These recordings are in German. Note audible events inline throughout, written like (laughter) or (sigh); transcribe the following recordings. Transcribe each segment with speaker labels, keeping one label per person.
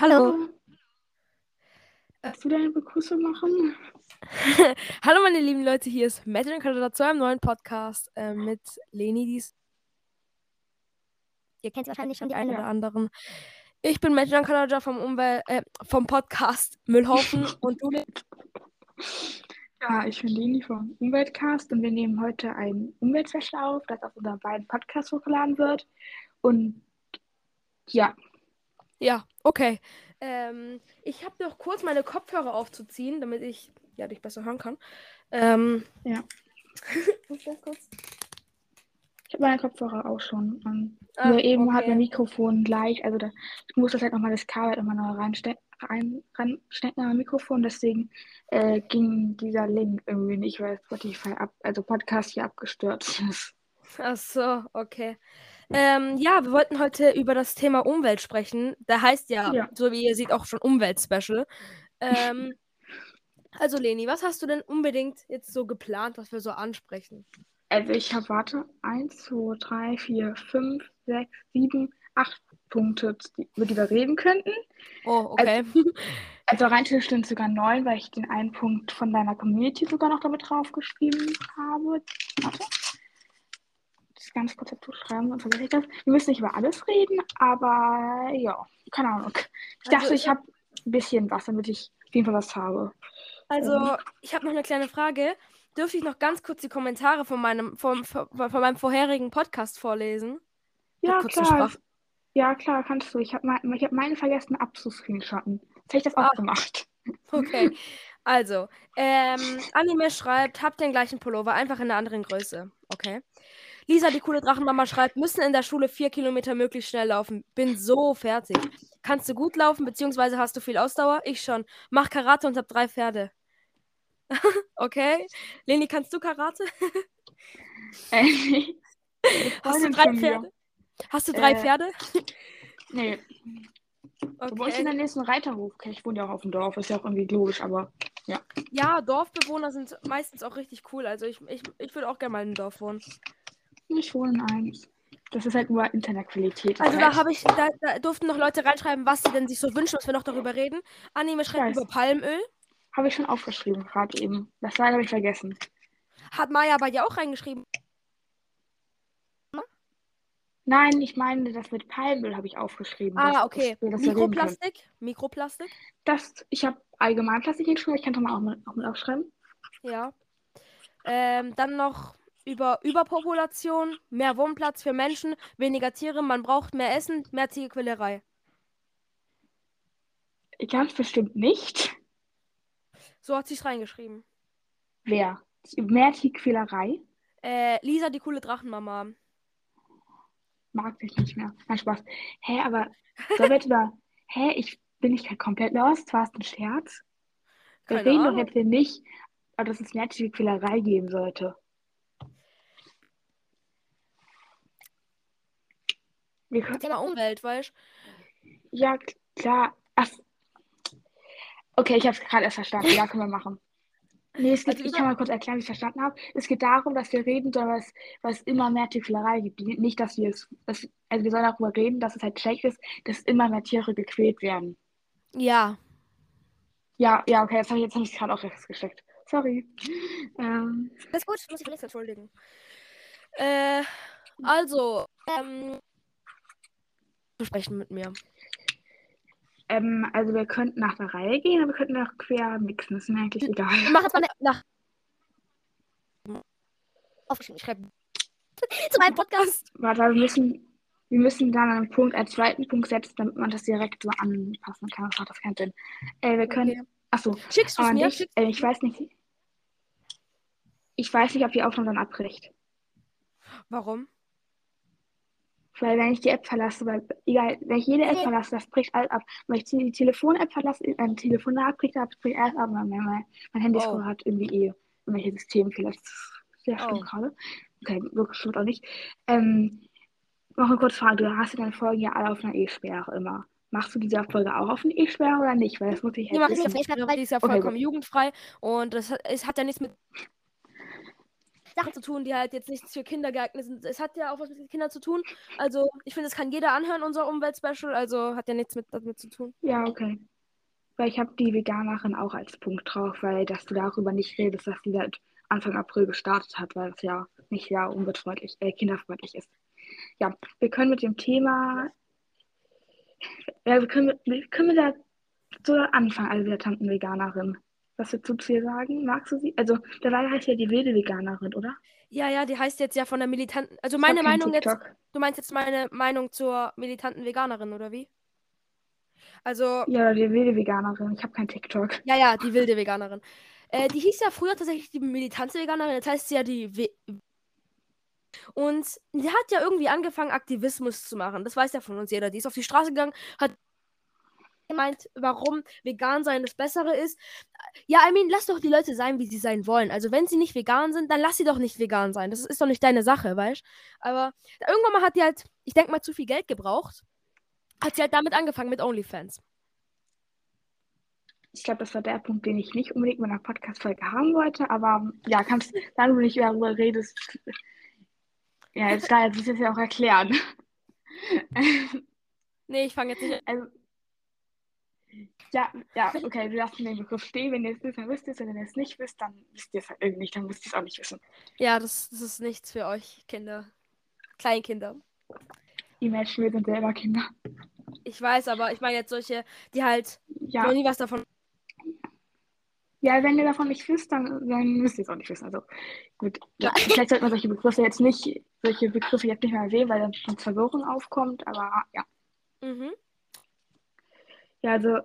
Speaker 1: Hallo.
Speaker 2: Kannst du deine Begrüßung machen? (laughs)
Speaker 1: Hallo meine lieben Leute, hier ist Madeline Kanada zu einem neuen Podcast äh, mit Leni, dies. Ihr kennt wahrscheinlich schon die einen oder anderen. Ich bin Madeline Kanada vom Umwelt, äh, vom Podcast Müllhaufen (laughs) und du,
Speaker 2: Ja, ich bin Leni vom Umweltcast und wir nehmen heute ein Umweltspecial auf, das auf unseren beiden Podcasts hochgeladen wird. Und ja,
Speaker 1: Ja, okay. Ähm, ich habe noch kurz meine Kopfhörer aufzuziehen, damit ich ja, dich besser hören kann. Ähm,
Speaker 2: Ja. (laughs) Ich habe meine Kopfhörer auch schon. Und
Speaker 1: Ah,
Speaker 2: nur eben hat
Speaker 1: okay.
Speaker 2: mein Mikrofon gleich, also da, ich muss das halt nochmal das Kabel immer neu reinstecken, rein, reinstecken an mein Mikrofon, deswegen äh, ging dieser Link irgendwie nicht, weil Spotify ab, also Podcast hier abgestürzt (laughs) ist.
Speaker 1: Ach so, okay. Ähm, ja, wir wollten heute über das Thema Umwelt sprechen. Da heißt ja,
Speaker 2: Ja.
Speaker 1: so wie ihr seht, auch schon Umweltspecial. Ähm, (laughs) also Leni, was hast du denn unbedingt jetzt so geplant, was wir so ansprechen?
Speaker 2: Also ich habe, warte, 1, 2, 3, 4, 5, 6, 7, 8 Punkte, über die wir reden könnten.
Speaker 1: Oh, okay. (laughs)
Speaker 2: Also rein theoretisch sind es sogar neun, weil ich den einen Punkt von deiner Community sogar noch damit draufgeschrieben habe. Warte. Das ganz kurz dazu schreiben, vergesse ich das. Wir müssen nicht über alles reden, aber ja, keine Ahnung. Ich
Speaker 1: Also
Speaker 2: dachte,
Speaker 1: ich
Speaker 2: habe ein bisschen was, damit ich auf jeden Fall was habe.
Speaker 1: Also, ich habe noch eine kleine Frage. Dürfte ich noch ganz kurz die Kommentare von meinem, vom, von, von meinem vorherigen Podcast vorlesen?
Speaker 2: Ja, klar. Ja, klar, kannst du. Ich habe mein, ich hab meine vergessen abzuscreenshotten. Jetzt hätte ich das auch
Speaker 1: Ah.
Speaker 2: gemacht. (laughs)
Speaker 1: Okay. Also, ähm, Anime schreibt, habt den gleichen Pullover, einfach in einer anderen Größe. Okay. Lisa, die coole Drachenmama, schreibt, müssen in der Schule vier Kilometer möglichst schnell laufen. Bin so fertig. Kannst du gut laufen, beziehungsweise hast du viel Ausdauer? Ich schon. Mach Karate und hab drei Pferde. (laughs) okay. Leni, kannst du Karate? (laughs)
Speaker 2: Äh,
Speaker 1: Hast du drei. Pferde? Hast du drei
Speaker 2: Äh, (laughs)
Speaker 1: Nee.
Speaker 2: Nee, bei uns in
Speaker 1: Okay.
Speaker 2: der nächsten Reiterhof. Okay, ich wohne ja auch auf dem Dorf, ist ja auch irgendwie logisch, aber
Speaker 1: Ja, Dorfbewohner sind meistens auch richtig cool. Also ich, ich, ich würde auch gerne mal in einem Dorf wohnen.
Speaker 2: Ich in eins. Das ist halt nur Internetqualität.
Speaker 1: Also da habe ich, da, da durften noch Leute reinschreiben, was sie denn sich so wünschen, dass wir noch darüber reden. Anime schreibt über Palmöl.
Speaker 2: habe ich schon aufgeschrieben, gerade eben. Das leider habe ich vergessen.
Speaker 1: Hat Maya bei dir auch reingeschrieben.
Speaker 2: Nein, ich meine, das mit Palmöl habe ich aufgeschrieben.
Speaker 1: Ah, okay.
Speaker 2: das.
Speaker 1: Mikroplastik. Mikroplastik.
Speaker 2: Das, ich habe allgemein Plastik hingeschrieben, ich kann es mal auch mit, auch mit aufschreiben.
Speaker 1: Ja. Ähm, dann noch über Überpopulation, mehr Wohnplatz für Menschen, weniger Tiere, man braucht mehr Essen, mehr Tierquälerei.
Speaker 2: Ganz bestimmt nicht.
Speaker 1: So hat sie's reingeschrieben.
Speaker 2: Wer? Mehr Tierquälerei?
Speaker 1: Äh, Lisa, die coole Drachenmama.
Speaker 2: Mag ich nicht mehr. Nein, Spaß. Hä, aber sollen wir über. (laughs) Hä, ich bin nicht komplett lost? War es ein Scherz? Wir reden doch jetzt hier nicht, aber dass es mehr Tierquälerei geben sollte. Wir können,
Speaker 1: Thema Umwelt, weißt
Speaker 2: ja, k- klar. Ach, okay, ich habe es gerade erst verstanden. Ja, können wir machen. Nee, es geht,
Speaker 1: Also
Speaker 2: ich kann mal kurz erklären, wie ich verstanden habe. Es geht darum, dass wir reden sollen, was, was immer mehr Tierquälerei gibt. Nicht, dass wir es, dass, also wir sollen darüber reden, dass es halt schlecht ist, dass immer mehr Tiere gequält werden.
Speaker 1: Ja.
Speaker 2: Ja, ja, okay, jetzt habe ich jetzt hab ich gerade auch rechts gesteckt. Sorry. Ähm,
Speaker 1: Das ist gut, muss ich für nichts entschuldigen. Äh, also, ähm, besprechen mit mir.
Speaker 2: ähm, also wir könnten nach der Reihe gehen, aber wir könnten auch quer mixen. Das ist mir eigentlich egal.
Speaker 1: Mach jetzt mal nach. Aufgeschrieben, ich schreibe. Zu meinem Podcast.
Speaker 2: Warte, wir müssen, wir müssen dann einen Punkt als zweiten Punkt setzen, damit man das direkt so anpassen kann. Das macht das keinen Sinn. Äh, wir können.
Speaker 1: Okay.
Speaker 2: Achso,
Speaker 1: Schickst du
Speaker 2: aber
Speaker 1: mir?
Speaker 2: nicht, äh, ich weiß nicht. Ich weiß nicht, ob die Aufnahme dann abbricht.
Speaker 1: Warum?
Speaker 2: Weil wenn ich die App verlasse, weil egal, wenn ich jede App
Speaker 1: Nee.
Speaker 2: verlasse, das bricht alles ab. Wenn ich die Telefon-App verlasse, ein Telefonat bricht ab, bricht alles ab. Mein, mein, mein Handy
Speaker 1: Oh.
Speaker 2: hat irgendwie eh irgendwelche Systemfehler. Das ist sehr schlimm
Speaker 1: Oh.
Speaker 2: gerade. Okay, wirklich stimmt auch nicht. Ähm, noch eine kurze Frage. Du hast ja deine Folgen ja alle auf einer E-Sperre immer. Machst du diese Folge auch auf eine E-Sperre oder nicht? Weil das muss ich
Speaker 1: Die
Speaker 2: halt
Speaker 1: mache ich
Speaker 2: wissen.
Speaker 1: auf weil die ist ja
Speaker 2: Okay,
Speaker 1: vollkommen jugendfrei und das es hat ja nichts mit. Sachen zu tun, die halt jetzt nicht für Kinder geeignet sind. Es hat ja auch was mit Kindern zu tun. Also, ich finde, es kann jeder anhören, unser Umweltspecial. Also, hat ja nichts mit, damit zu tun.
Speaker 2: Ja, okay. Weil ich habe die Veganerin auch als Punkt drauf, weil dass du darüber nicht redest, dass die seit Anfang April gestartet hat, weil es ja nicht sehr umweltfreundlich, äh, kinderfreundlich ist. Ja, wir können mit dem Thema, ja, wir können, wir können da so anfangen, also der Tantenveganerin. Was du zu ihr sagen? Magst du sie? Also, dabei heißt ja die wilde Veganerin, oder?
Speaker 1: Ja, ja, die heißt jetzt ja von der militanten. Also
Speaker 2: Ich
Speaker 1: meine Meinung jetzt.
Speaker 2: TikTok.
Speaker 1: Du meinst jetzt meine Meinung zur militanten Veganerin, oder wie? Also,
Speaker 2: Ja, die wilde Veganerin. Ich habe kein TikTok.
Speaker 1: ja, ja, die wilde Veganerin. Äh, die hieß ja früher tatsächlich die militante Veganerin, jetzt heißt sie ja die We Und die hat ja irgendwie angefangen, Aktivismus zu machen. Das weiß ja von uns jeder. Die ist auf die Straße gegangen, hat gemeint, warum vegan sein das Bessere ist. Ja, I mean, lass doch die Leute sein, wie sie sein wollen. Also, wenn sie nicht vegan sind, dann lass sie doch nicht vegan sein. Das ist doch nicht deine Sache, weißt Aber irgendwann mal hat die halt, ich denke mal, zu viel Geld gebraucht. Hat sie halt damit angefangen mit OnlyFans.
Speaker 2: Ich glaube, das war der Punkt, den ich nicht unbedingt mit einer Podcast-Folge haben wollte, aber ja, kannst, dann, wenn ich darüber redest, ja, jetzt da, jetzt ist es ja auch erklären.
Speaker 1: Nee, ich fange jetzt nicht an.
Speaker 2: Also, ja, ja, okay, du darfst den Begriff stehen. Wenn ihr es wisst, dann wisst ihr es. Wenn ihr es nicht wisst, dann wisst ihr es halt irgendwie nicht. Dann müsst ihr es auch nicht wissen.
Speaker 1: Ja, das, das ist nichts für euch, Kinder. Kleinkinder.
Speaker 2: Imagine, wir sind selber Kinder.
Speaker 1: Ich weiß, aber ich meine jetzt solche, die halt
Speaker 2: Ja,
Speaker 1: noch nie was davon.
Speaker 2: ja, wenn ihr davon nicht wisst, dann, dann müsst ihr es auch nicht wissen. Also, gut. Ja, vielleicht sollte man solche Begriffe jetzt nicht, solche Begriffe jetzt nicht mehr erwähnen, weil dann schon Verwirrung aufkommt. Aber ja.
Speaker 1: Mhm.
Speaker 2: Ja, also,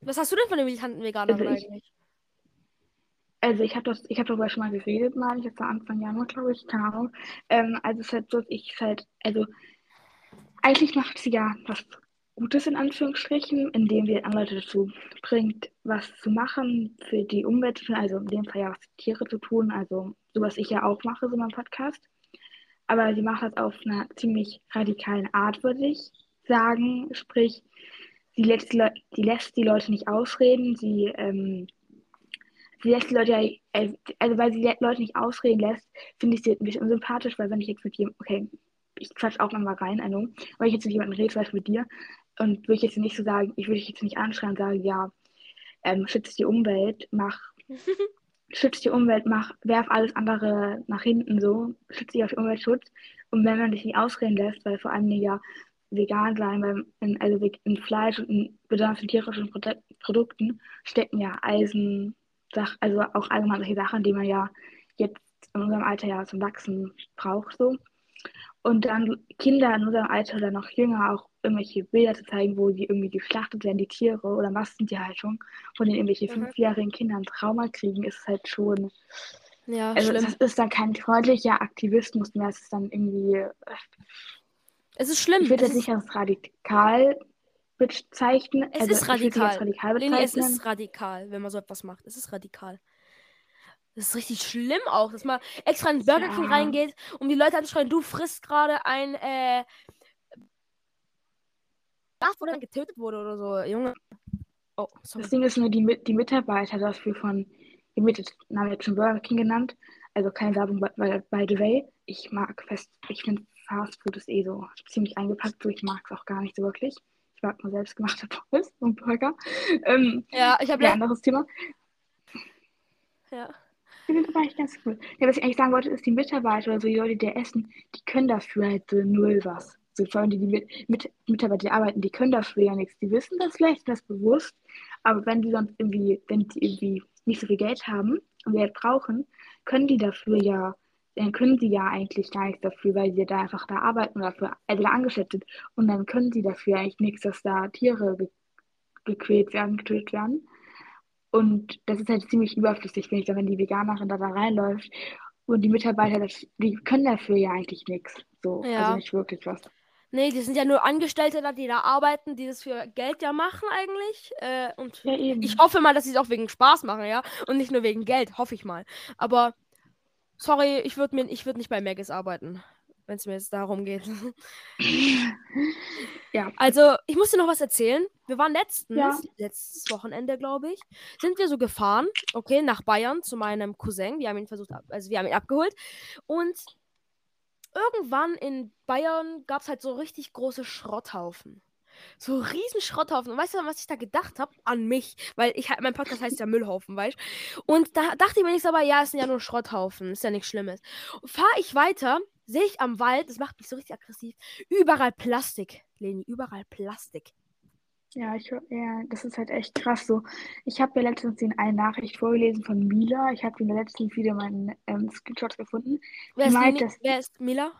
Speaker 1: Was hast du denn von den militanten Veganerin
Speaker 2: Also ich-
Speaker 1: eigentlich?
Speaker 2: Also ich habe das, ich habe darüber schon mal geredet, mal, ich jetzt war Anfang Januar, glaube ich, keine Ahnung. Ähm, also es ist halt so, dass ich halt, also eigentlich macht sie ja was Gutes in Anführungsstrichen, indem sie andere Leute dazu bringt, was zu machen für die Umwelt, also in dem Fall ja was für Tiere zu tun, also so was ich ja auch mache, so mein Podcast. Aber sie macht das auf einer ziemlich radikalen Art, würde ich sagen. Sprich, sie lässt die, Leu die lässt die Leute nicht ausreden, sie ähm, sie lässt die Leute ja, äh, also weil sie die Leute nicht ausreden lässt, finde ich sie ein bisschen unsympathisch, weil wenn ich jetzt mit jemandem, okay, ich quatsch auch mal rein, know, weil ich jetzt mit jemandem rede, zum Beispiel mit dir, und würde ich jetzt nicht so sagen, ich würde dich jetzt nicht anschreien und sagen, ja, ähm, schützt die Umwelt, mach, (laughs) schützt die Umwelt, mach, werf alles andere nach hinten so, schützt dich auf den Umweltschutz. Und wenn man dich nicht ausreden lässt, weil vor allem ja vegan sein, weil in, also in Fleisch und in besonders in tierischen Produ Produkten stecken ja Eisen, also auch allgemein solche Sachen, die man ja jetzt in unserem Alter ja zum Wachsen braucht so. Und dann Kinder in unserem Alter oder noch jünger auch irgendwelche Bilder zu zeigen, wo die irgendwie geschlachtet werden, die Tiere oder Massentierhaltung, von denen irgendwelche
Speaker 1: Mhm.
Speaker 2: fünfjährigen Kinder ein Trauma kriegen, ist halt schon,
Speaker 1: Ja,
Speaker 2: also
Speaker 1: schlimm.
Speaker 2: das ist dann kein freundlicher Aktivismus mehr, es ist dann irgendwie, äh,
Speaker 1: Es ist schlimm.
Speaker 2: ich würde
Speaker 1: Es
Speaker 2: das nicht als radikal bezeichnen.
Speaker 1: es
Speaker 2: also
Speaker 1: ist radikal.
Speaker 2: radikal
Speaker 1: Leni, es
Speaker 2: bezeichnen.
Speaker 1: ist radikal, wenn man so etwas macht. Es ist radikal. Das ist richtig schlimm auch, dass man extra in Burger King
Speaker 2: Ja.
Speaker 1: reingeht, um die Leute anzuschreien, du frisst gerade ein äh, das, wo dann getötet wurde oder so. Junge. Oh, sorry.
Speaker 2: Das Ding ist nur, die, die Mitarbeiter dafür von, die Namen jetzt schon Burger King genannt, also keine Werbung, by, by, by the way. Ich mag fest, ich finde Fast Food ist eh so ziemlich eingepackt, so ich mag es auch gar nicht so wirklich. Ich mag nur selbstgemachte Pommes und Burger. Ähm,
Speaker 1: Ja, ich habe
Speaker 2: ja,
Speaker 1: ja.
Speaker 2: anderes Thema.
Speaker 1: ja.
Speaker 2: Ich finde das eigentlich ganz cool. Ja, was ich eigentlich sagen wollte, ist, die Mitarbeiter oder so, die Leute, die essen, die können dafür halt so null was. So vor allem die, die mit, mit Mitarbeiter, die arbeiten, die können dafür ja nichts. Die wissen das vielleicht, das bewusst, aber wenn die sonst irgendwie, wenn die irgendwie nicht so viel Geld haben und Geld brauchen, können die dafür ja, dann können sie ja eigentlich gar nichts dafür, weil sie da einfach da arbeiten oder dafür, also da angestellt sind. Und dann können sie dafür eigentlich nichts, dass da Tiere ge gequält werden, getötet werden. Und das ist halt ziemlich überflüssig, finde ich, wenn die Veganerin da, da reinläuft. Und die Mitarbeiter, das, die können dafür ja eigentlich nichts. So,
Speaker 1: Ja.
Speaker 2: also nicht wirklich was.
Speaker 1: Nee, die sind ja nur Angestellte da, die da arbeiten, die das für Geld ja machen eigentlich. Äh, und
Speaker 2: Ja,
Speaker 1: ich hoffe mal, dass sie es auch wegen Spaß machen, ja. Und nicht nur wegen Geld, hoffe ich mal. Aber sorry, ich würde mir ich nicht bei Maggis arbeiten, wenn es mir jetzt darum geht. (laughs)
Speaker 2: Ja.
Speaker 1: Also, ich muss dir noch was erzählen. wir waren letztens,
Speaker 2: Ja.
Speaker 1: letztes Wochenende, glaube ich, sind wir so gefahren, okay, nach Bayern zu meinem Cousin. Wir haben ihn versucht, also wir haben ihn abgeholt. Und irgendwann in Bayern gab es halt so richtig große Schrotthaufen. So riesen Schrotthaufen. Und weißt du, was ich da gedacht habe? An mich. Weil ich mein Podcast heißt ja Müllhaufen, weißt du? Und da dachte ich mir nichts, aber ja, es sind ja nur Schrotthaufen. Ist ja nichts Schlimmes. Fahre ich weiter, sehe ich am Wald, das macht mich so richtig aggressiv. Überall Plastik, Leni, überall Plastik.
Speaker 2: Ja, ich, ja, das ist halt echt krass so. Ich habe ja letztens den eine Nachricht vorgelesen von Mila. Ich habe in der letzten Video meinen ähm, Screenshot gefunden.
Speaker 1: Wer ist,
Speaker 2: meint,
Speaker 1: Leni?
Speaker 2: dass
Speaker 1: Wer ist Mila?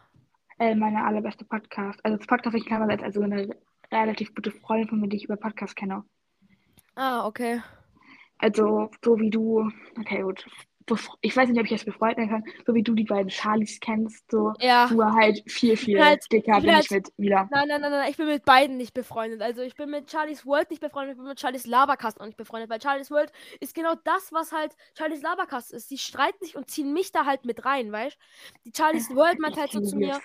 Speaker 2: äh, meine allerbeste Podcast, also das Podcast ich kann als also eine relativ gute Freundin von mir, die ich über Podcast kenne.
Speaker 1: Ah, okay.
Speaker 2: Also so wie du, okay gut, ich weiß nicht, ob ich das befreundet nennen kann, so wie du die beiden Charlies kennst, so
Speaker 1: Ja.
Speaker 2: nur halt viel, viel
Speaker 1: halt-
Speaker 2: dicker bin
Speaker 1: bin
Speaker 2: ich mit Mila.
Speaker 1: Nein, nein, nein, nein, ich bin mit beiden nicht befreundet. Also ich bin mit Charlie's World nicht befreundet, ich bin mit Charlie's Labercast auch nicht befreundet, weil Charlie's World ist genau das, was halt Charlie's Labercast ist. Die streiten sich und ziehen mich da halt mit rein, weißt Die Charlie's World meint halt so zu mir,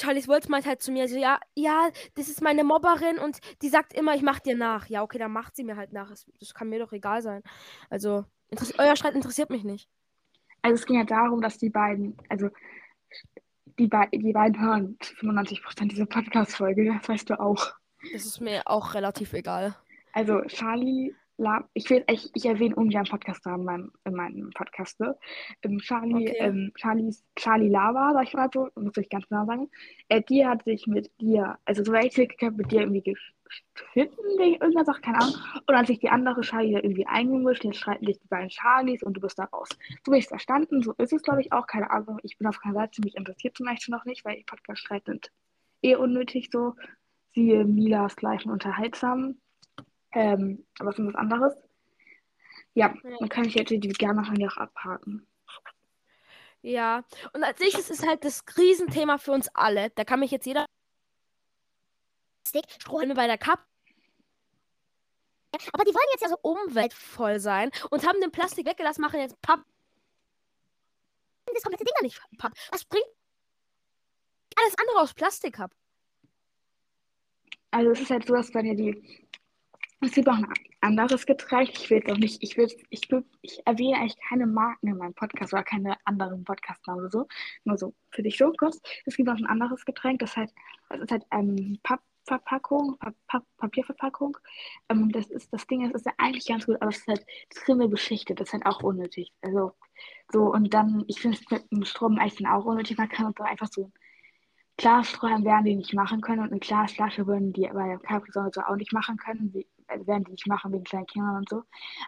Speaker 1: Charlie's World meint halt zu mir so, ja, ja, das ist meine Mobberin und die sagt immer, ich mach dir nach. Ja, okay, dann macht sie mir halt nach. Das, das kann mir doch egal sein. Also, interess euer Streit interessiert mich nicht.
Speaker 2: Also es ging ja darum, dass die beiden, also die, Be die beiden hören 95% dieser Podcast-Folge, das weißt du auch.
Speaker 1: Das ist mir auch relativ egal.
Speaker 2: Also Charlie, La ich, will, ich, ich erwähne ungern Podcast-Namen in meinem, in meinem Podcast. Ne? Ähm, Charlie,
Speaker 1: Okay.
Speaker 2: ähm, Charlies, Charlie Lava, sag ich mal so, muss ich ganz genau sagen. Äh, die hat sich mit dir, also so ich habe mit dir irgendwie wegen irgendeiner Sache, keine Ahnung. Und dann hat sich die andere Charlie da irgendwie eingemischt, jetzt streiten sich die beiden Charlies und du bist da raus. So habe ich es verstanden, so ist es glaube ich auch, keine Ahnung. Ich bin auf keiner Seite, mich interessiert zum Beispiel noch nicht, weil die Podcast-Streit sind eh unnötig so. Siehe Milas gleichen unterhaltsam. Ähm, aber es ist was anderes. Ja, dann kann ich jetzt die gerne auch abhaken.
Speaker 1: Ja, und als nächstes ist halt das Riesenthema für uns alle. Da kann mich jetzt jeder. Strohhalme bei der Cup. Aber die wollen jetzt ja so umweltvoll sein und haben den Plastik weggelassen, machen jetzt Papp. Das komplette Ding da nicht Papp. Was bringt alles andere aus Plastik ab?
Speaker 2: Also es ist halt so, dass dann ja die. Es gibt auch ein anderes Getränk. Ich will jetzt auch nicht, ich will, ich will, ich erwähne eigentlich keine Marken in meinem Podcast oder keine anderen Podcastnamen oder so. Nur so für dich so kurz. Es gibt auch ein anderes Getränk, das halt, das ist halt ähm, Pappverpackung, Papp, Papp, Papierverpackung. Ähm, das ist das Ding, das ist ja eigentlich ganz gut, aber es ist halt Trimme beschichtet. Das ist halt auch unnötig. Also so und dann, ich finde es mit dem Strom eigentlich dann auch unnötig. Man kann doch einfach so Glassträumen werden die nicht machen können und eine Glasflasche würden die bei der Capri-Sonne so auch nicht machen können. Wie, also werden die nicht machen wegen kleinen Kindern und so.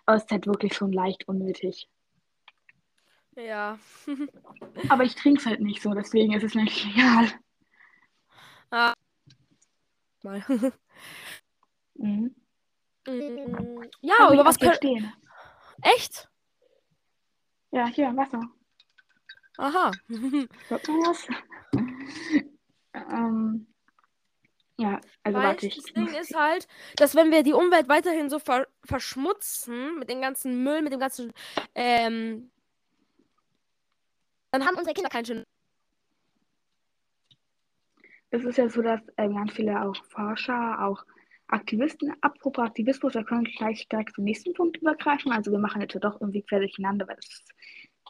Speaker 2: Aber es ist halt wirklich schon leicht unnötig.
Speaker 1: Ja. (laughs)
Speaker 2: Aber ich trinke es halt nicht so, deswegen ist es mir egal.
Speaker 1: Mal. (laughs)
Speaker 2: Mhm.
Speaker 1: Mm, ja,
Speaker 2: Hab
Speaker 1: über was können.
Speaker 2: stehen.
Speaker 1: Echt?
Speaker 2: Ja, hier, Wasser.
Speaker 1: Aha.
Speaker 2: Hört man was? ähm, ja, also
Speaker 1: Weil
Speaker 2: warte, ich
Speaker 1: das Ding ist halt, dass wenn wir die Umwelt weiterhin so ver verschmutzen mit dem ganzen Müll, mit dem ganzen, ähm, dann haben unsere Kinder keinen schönen.
Speaker 2: Es ist ja so, dass ähm, ganz viele auch Forscher, auch Aktivisten, apropos Aktivismus, da können wir gleich direkt zum nächsten Punkt übergreifen. Also wir machen jetzt ja doch irgendwie quer durcheinander, weil das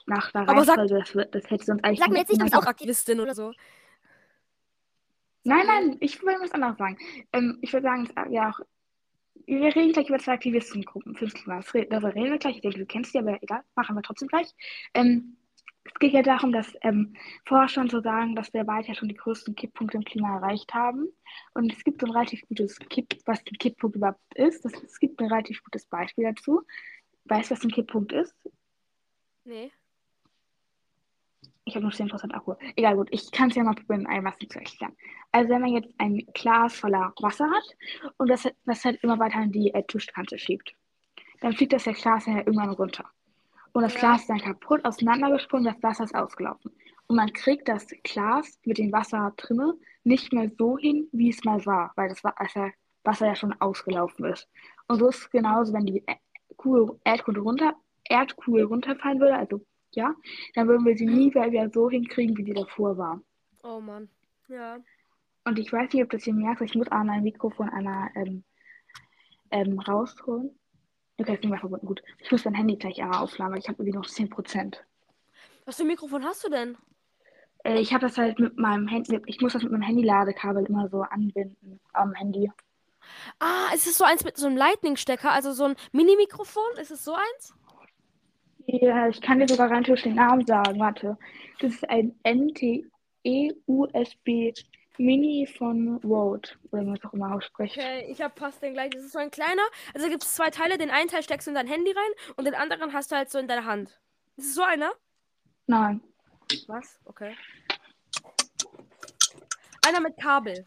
Speaker 2: nach der
Speaker 1: Aber sag-
Speaker 2: Reihenfolge, das, wird- das hätte sonst eigentlich...
Speaker 1: Sag mir jetzt nicht, du bist auch Aktivistin oder so.
Speaker 2: Nein, nein, ich will was anderes sagen. Ähm, ich würde sagen, es- ja auch, wir reden gleich über zwei Aktivistengruppen fürs Klima. Das Darüber reden wir gleich. Ich denke, du kennst die, aber egal, machen wir trotzdem gleich. Ähm, es geht ja darum, dass ähm, Forscher und so sagen, dass wir weiter schon die größten Kipppunkte im Klima erreicht haben. Und es gibt so ein relativ gutes Kipp, was ein Kipppunkt überhaupt ist. Das, es gibt ein relativ gutes Beispiel dazu. Weißt du, was ein Kipppunkt ist?
Speaker 1: Nee.
Speaker 2: Ich habe nur 10% Akku. Egal, gut. Ich kann es ja mal probieren, ein Wasser zu erklären. Also, wenn man jetzt ein Glas voller Wasser hat und das, das halt immer weiter an die äh, Tischkante schiebt, dann fliegt das Glas ja irgendwann runter. Und das. Glas ist dann kaputt, auseinandergesprungen, das Wasser ist ausgelaufen. Und man kriegt das Glas mit dem Wasser drinne nicht mehr so hin, wie es mal war, weil das Wa- Wasser, ja schon ausgelaufen ist. Und so ist es genauso, wenn die Kugel, Erdkugel, runter, Erdkugel runterfallen würde, also ja, dann würden wir sie nie (laughs) wieder so hinkriegen, wie sie davor war.
Speaker 1: Oh Mann. Ja.
Speaker 2: Und ich weiß nicht, ob das hier merkt, ich muss auch mein Mikrofon einmal ähm, ähm, rausholen. Okay, ist nicht mehr verbunden. Gut. Ich muss mein Handy gleich einmal aufladen, weil ich habe irgendwie noch 10%.
Speaker 1: Was für ein Mikrofon hast du denn?
Speaker 2: Äh, ich habe das halt mit meinem Handy, ich muss das mit meinem Handy-Ladekabel immer so anbinden am Handy.
Speaker 1: Ah, ist es so eins mit so einem Lightning-Stecker, also so ein Mini-Mikrofon? Ist es so eins?
Speaker 2: Ja, ich kann dir sogar rein den Namen sagen. Warte. Das ist ein NTE-USB Mini von Rode, oder wie man es auch immer ausspricht.
Speaker 1: Okay, ich habe fast den gleichen. Das ist so ein kleiner. Also gibt es zwei Teile. Den einen Teil steckst du in dein Handy rein und den anderen hast du halt so in deiner Hand. Ist es so einer?
Speaker 2: Nein.
Speaker 1: Was? Okay. Einer mit Kabel.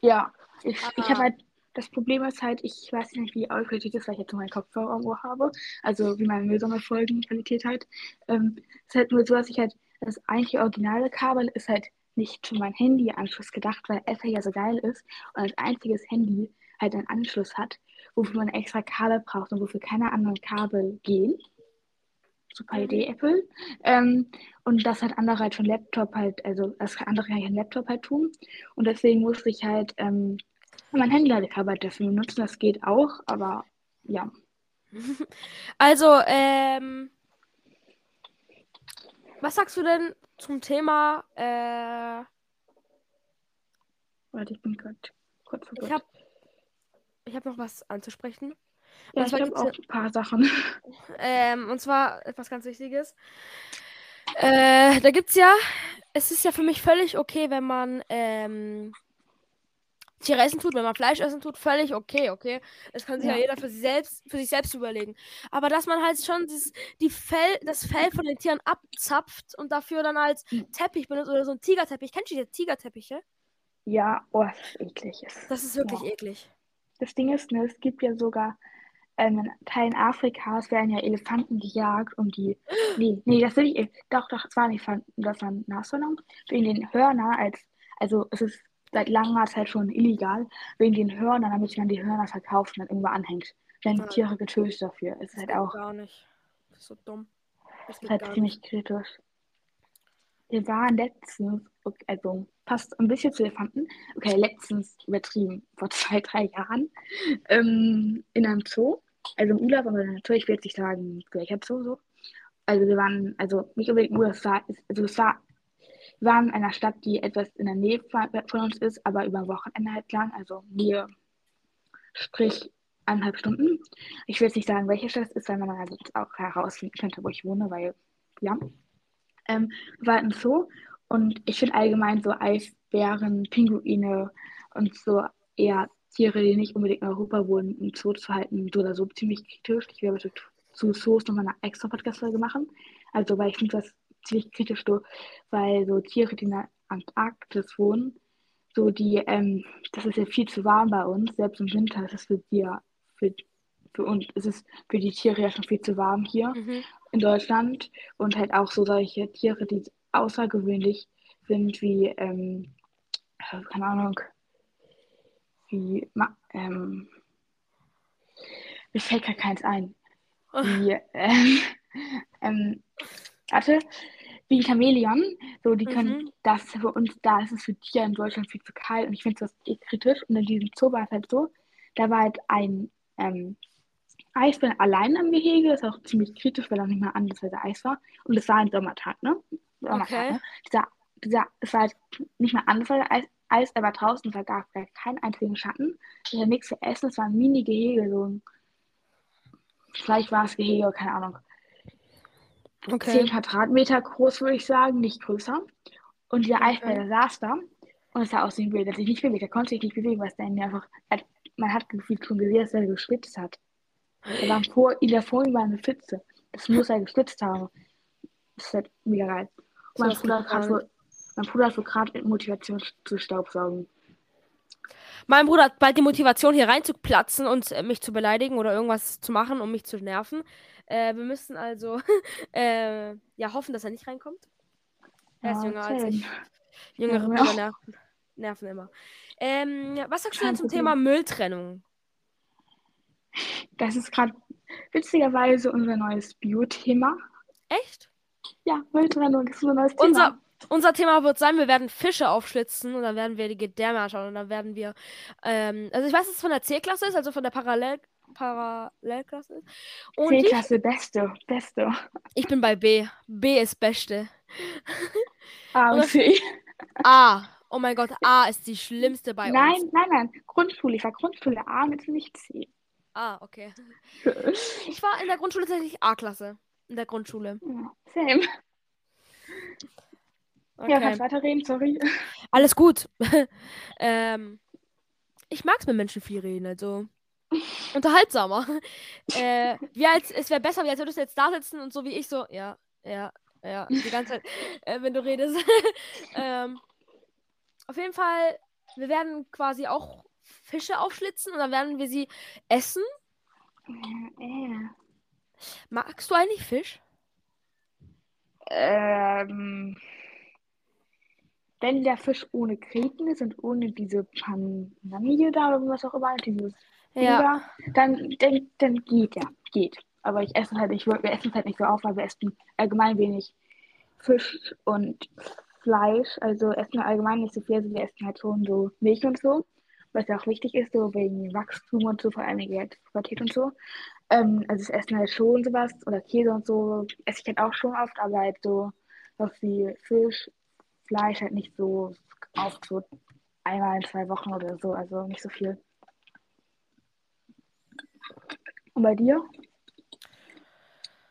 Speaker 2: Ja, ich,
Speaker 1: Ah.
Speaker 2: ich habe halt, das Problem ist halt, ich weiß nicht, wie aufgeregt das ist, weil ich jetzt nur meinen Kopfhörer irgendwo habe. Also wie meine Müllsammelfolgenqualität halt. Ähm, es ist halt nur so, dass ich halt, das eigentliche originale Kabel ist halt nicht für meinen Handy-Anschluss gedacht, weil Apple ja so geil ist und als einziges Handy halt einen Anschluss hat, wofür man extra Kabel braucht und wofür keine anderen Kabel gehen. Super
Speaker 1: Mhm.
Speaker 2: Idee, Apple. Ähm, und das hat andere halt von Laptop halt, also das andere kann ich an Laptop halt tun. Und deswegen musste ich halt ähm, mein Handy-Ladekabel halt dafür benutzen. Das geht auch, aber ja. (laughs)
Speaker 1: Also, ähm. Was sagst du denn zum Thema, äh,
Speaker 2: Warte, ich bin gerade kurz verwirrt.
Speaker 1: ich habe ich hab noch was anzusprechen.
Speaker 2: ja,
Speaker 1: und
Speaker 2: ich habe auch ein paar Sachen. (laughs)
Speaker 1: Ähm, und zwar etwas ganz Wichtiges. Äh, da gibt's ja, es ist ja für mich völlig okay, wenn man ähm, Tiere essen tut, wenn man Fleisch essen tut, völlig okay, okay. Das kann sich ja,
Speaker 2: Ja.
Speaker 1: jeder für sich selbst, für sich selbst überlegen. Aber dass man halt schon dieses, die Fell, das Fell von den Tieren abzapft und dafür dann als
Speaker 2: Mhm.
Speaker 1: Teppich benutzt oder so ein Tigerteppich. Kennst du diese Tigerteppiche?
Speaker 2: Ja, oh, das ist eklig. Es-
Speaker 1: Das ist wirklich
Speaker 2: Ja.
Speaker 1: eklig.
Speaker 2: Das Ding ist, ne, es gibt ja sogar ähm, in Teilen Afrikas werden ja Elefanten gejagt und die. (gasps) Nee, nee, das will ich. Doch, doch, es waren Elefanten, das waren Nashörner. Wegen den Hörner als. Also, es ist seit langer Zeit schon illegal. Wegen den Hörnern, damit man die Hörner verkauft und dann irgendwo anhängt. Werden
Speaker 1: Ah.
Speaker 2: Tiere getötet dafür. Es ist halt auch
Speaker 1: gar nicht. Das ist so dumm. Das geht
Speaker 2: halt
Speaker 1: gar nicht.
Speaker 2: ziemlich kritisch. Wir waren letztens, also passt ein bisschen zu Elefanten, okay, letztens übertrieben, vor zwei, drei Jahren, ähm, in einem Zoo, also im Urlaub, aber in der Natur, ich will nicht sagen, welcher Zoo so. Also wir waren, also nicht unbedingt nur, es war, also es war, wir waren in einer Stadt, die etwas in der Nähe von uns ist, aber über Wochenende halt lang, also Nähe, sprich eineinhalb Stunden. Ich will jetzt nicht sagen, welche Stadt es ist, weil man dann also auch herausfinden könnte, wo ich wohne, weil, ja. Ähm, wir waren im Zoo und ich finde allgemein so Eisbären, Pinguine und so eher Tiere, die nicht unbedingt in Europa wohnen, im Zoo zu halten, so oder so ziemlich kritisch. Ich werde zu Zoos nochmal eine extra Podcast-Folge machen. Also, weil ich finde das ziemlich kritisch, so, weil so Tiere, die in der Antarktis wohnen, so die, ähm, das ist ja viel zu warm bei uns, selbst im Winter ist es für die, für, für uns ist es für die Tiere ja schon viel zu warm hier
Speaker 1: Mhm.
Speaker 2: in Deutschland und halt auch so solche Tiere, die außergewöhnlich sind, wie, ähm, keine Ahnung, wie, ähm, mir fällt gar keins ein. Wie, ähm, (laughs) ähm, warte, wie ein Chamäleon, so die können,
Speaker 1: Mhm.
Speaker 2: das ist für uns, da ist es für Tiere in Deutschland viel zu kalt und ich finde das eh kritisch und in diesem Zoo war es halt so, da war halt ein, ähm, Eisbär allein am Gehege, das ist auch ziemlich kritisch, weil er nicht mal ansatzweise Eis war. Und es war ein Sommertag, ne? Sommertag,
Speaker 1: Okay.
Speaker 2: ne? Dieser, dieser, es war halt nicht mal ansatzweise Eis, Eis, er war draußen, es war gar, gar keinen einzigen Schatten. Es war nichts zu essen, es war ein Mini-Gehege, so ein, vielleicht war es Gehege, keine Ahnung.
Speaker 1: Okay.
Speaker 2: 10 Quadratmeter groß, würde ich sagen, nicht größer. Und dieser
Speaker 1: Okay.
Speaker 2: Eisbär, der saß da und es sah aus wie ein Bild, dass sich nicht bewegt, er konnte sich nicht bewegen, weil es dann einfach, man hat gefühlt schon gesehen, dass er geschwitzt hat. Da war vor, in der Folie war eine Pfütze. Das muss er geschwitzt haben. Das ist halt mega geil. Und mein Bruder
Speaker 1: geht
Speaker 2: hat gerade
Speaker 1: gar
Speaker 2: so, mein Bruder hat so gerade mit Motivation zu Staubsaugen.
Speaker 1: Mein Bruder hat bald die Motivation, hier reinzuplatzen und äh, mich zu beleidigen oder irgendwas zu machen, um mich zu nerven. Äh, wir müssen also (laughs) äh, ja hoffen, dass er nicht reinkommt. Er ist
Speaker 2: Ja,
Speaker 1: jünger als ich. Jüngere Brüder nerven, nerven immer. Ähm, was sagst du denn zum. Thema Mülltrennung?
Speaker 2: Das ist gerade witzigerweise unser neues Bio-Thema.
Speaker 1: Echt?
Speaker 2: Ja, Mülltrennung ist unser neues Thema.
Speaker 1: unser Thema wird sein, wir werden Fische aufschlitzen und dann werden wir die Gedärme anschauen und dann werden wir, ähm, also ich weiß, dass es von der C-Klasse ist, also von der Parallel Parallelklasse ist.
Speaker 2: C-Klasse, beste, beste.
Speaker 1: ich bin bei B. B ist Beste.
Speaker 2: A und C.
Speaker 1: A. Oh mein Gott, A ist die schlimmste bei
Speaker 2: Nein,
Speaker 1: uns.
Speaker 2: nein, nein. Grundschule. Ich war Grundschule A mit nicht C.
Speaker 1: Ah, okay. Ich war in der Grundschule tatsächlich A-Klasse. In der Grundschule.
Speaker 2: Ja, Same.
Speaker 1: Okay.
Speaker 2: Ja, kannst weiterreden, sorry.
Speaker 1: Alles gut. (laughs) ähm, ich mag es mit Menschen viel reden, also unterhaltsamer. (laughs) äh, wie als, es wäre besser, wie als würdest du jetzt da sitzen und so wie ich so, ja, ja, ja, die ganze Zeit, äh, wenn du redest. (laughs) ähm, auf jeden Fall, wir werden quasi auch Fische aufschlitzen und dann werden wir sie essen.
Speaker 2: Äh,
Speaker 1: Magst du eigentlich Fisch?
Speaker 2: ähm, wenn der Fisch ohne Kreten ist und ohne diese Panamie da oder was auch immer, dieses
Speaker 1: Ja.
Speaker 2: Feder, dann, dann, dann geht ja, geht. Aber ich esse halt nicht, wir essen es halt nicht so auf, weil wir essen allgemein wenig Fisch und Fleisch. Also essen wir allgemein nicht so viel, also wir essen halt schon so Milch und so, was ja auch wichtig ist, so wegen Wachstum und so, vor allem der Pubertät und so. Ähm, also das Essen halt schon sowas oder Käse und so esse ich halt auch schon oft, aber halt so was wie Fisch, Fleisch halt nicht so oft, so einmal in zwei Wochen oder so, also nicht so viel. Und bei dir?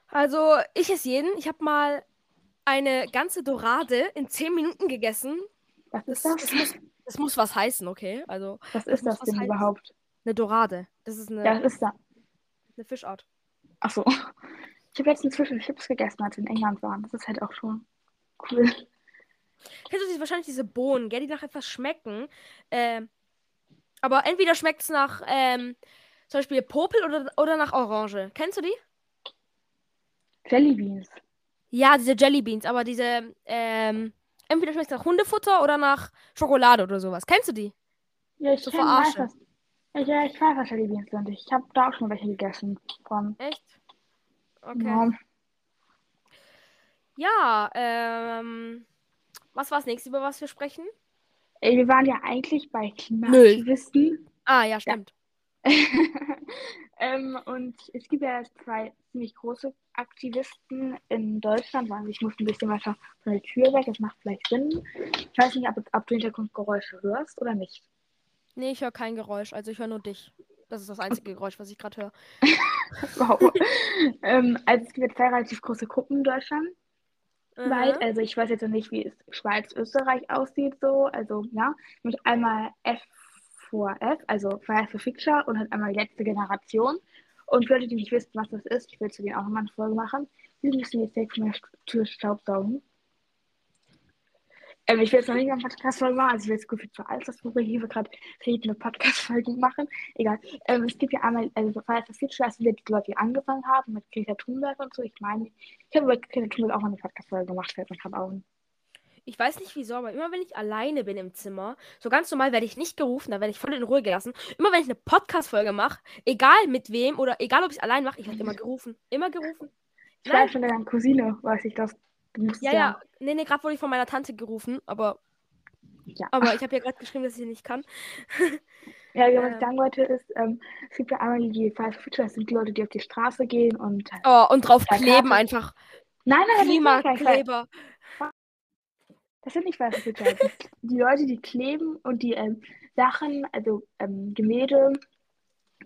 Speaker 1: Also, ich esse jeden. Ich habe mal eine ganze Dorade in 10 Minuten gegessen.
Speaker 2: Was
Speaker 1: Das,
Speaker 2: ist das?
Speaker 1: das, muss, das muss was heißen, okay? Also,
Speaker 2: Was ist das
Speaker 1: was
Speaker 2: denn
Speaker 1: heißen.
Speaker 2: überhaupt?
Speaker 1: eine Dorade. Das ist eine,
Speaker 2: Ja, was ist da?
Speaker 1: eine Fischart.
Speaker 2: Ach so. (laughs) Ich habe letztens Fisch und Chips gegessen, als wir in England waren. Das ist halt auch schon cool.
Speaker 1: Kennst du die, wahrscheinlich diese Bohnen, gell, die nach etwas schmecken? Ähm, aber entweder schmeckt es nach ähm, zum Beispiel Popel oder, oder nach Orange. Kennst du die?
Speaker 2: Jelly Beans.
Speaker 1: Ja, diese Jelly Beans, aber diese, ähm, entweder schmeckt es nach Hundefutter oder nach Schokolade oder sowas. Kennst du die?
Speaker 2: Ja, ich
Speaker 1: So
Speaker 2: kenn, weiß was. Ja, ja, ich weiß, was Jelly Beans sind. Ich habe da auch schon welche gegessen. Von.
Speaker 1: Echt? Okay.
Speaker 2: Ja.
Speaker 1: Ja, ähm, was war das nächste, über was wir sprechen?
Speaker 2: Ey, wir waren ja eigentlich bei Klimaaktivisten.
Speaker 1: Ah, ja, stimmt. (laughs)
Speaker 2: ähm, und es gibt ja zwei ziemlich große Aktivisten in Deutschland. Also ich muss ein bisschen weiter von der Tür weg, das macht vielleicht Sinn. Ich weiß nicht, ob, ob du Hintergrundgeräusche hörst oder nicht.
Speaker 1: Nee, ich höre kein Geräusch, also ich höre nur dich. Das ist das einzige Geräusch, was ich gerade höre. (laughs)
Speaker 2: Wow. (laughs) ähm, also es gibt ja zwei relativ große Gruppen in Deutschland. Weit.
Speaker 1: Mhm.
Speaker 2: Also ich weiß jetzt noch nicht, wie es Schweiz, Österreich aussieht so. Also ja, mit einmal F vor F, also Fridays for Future und halt einmal die letzte Generation. Und für Leute, die nicht wissen, was das ist, ich will zu denen auch nochmal eine Folge machen. Die müssen jetzt direkt von der Tür staubsaugen. Ähm, ich will jetzt noch nicht eine Podcast-Folge machen, also ich will jetzt gut für alles, das worüber hier gerade reden, eine Podcast-Folge machen. Egal. Ähm, es gibt ja einmal, also Fridays for Future, ja die Leute, die angefangen haben mit Greta Thunberg und so. Ich meine, ich habe über Greta Thunberg auch mal eine Podcast-Folge gemacht, fällt mir gerade auf.
Speaker 1: Ich weiß nicht wieso, aber immer wenn ich alleine bin im Zimmer, so ganz normal werde ich nicht gerufen, da werde ich voll in Ruhe gelassen. Immer wenn ich eine Podcast-Folge mache, egal mit wem oder egal ob ich es allein mache, ich werde immer gerufen. Immer gerufen.
Speaker 2: Ich
Speaker 1: Nein.
Speaker 2: weiß von deiner Cousine, weiß ich das. Musst
Speaker 1: Ja, ja. Nee, nee, gerade wurde ich von meiner Tante gerufen, aber,
Speaker 2: Ja.
Speaker 1: aber ich habe ja gerade geschrieben, dass ich nicht kann. (laughs)
Speaker 2: Ja, was
Speaker 1: Ähm.
Speaker 2: ich sagen wollte, ist, ähm, es gibt ja einmal die Fridays for Future, das sind die Leute, die auf die Straße gehen und halt.
Speaker 1: Oh, und drauf kleben einfach.
Speaker 2: Nein, nein, for-
Speaker 1: Klimakleber.
Speaker 2: Das sind nicht Fridays for Future. Das sind die Leute, die kleben und die ähm, Sachen, also ähm, Gemälde,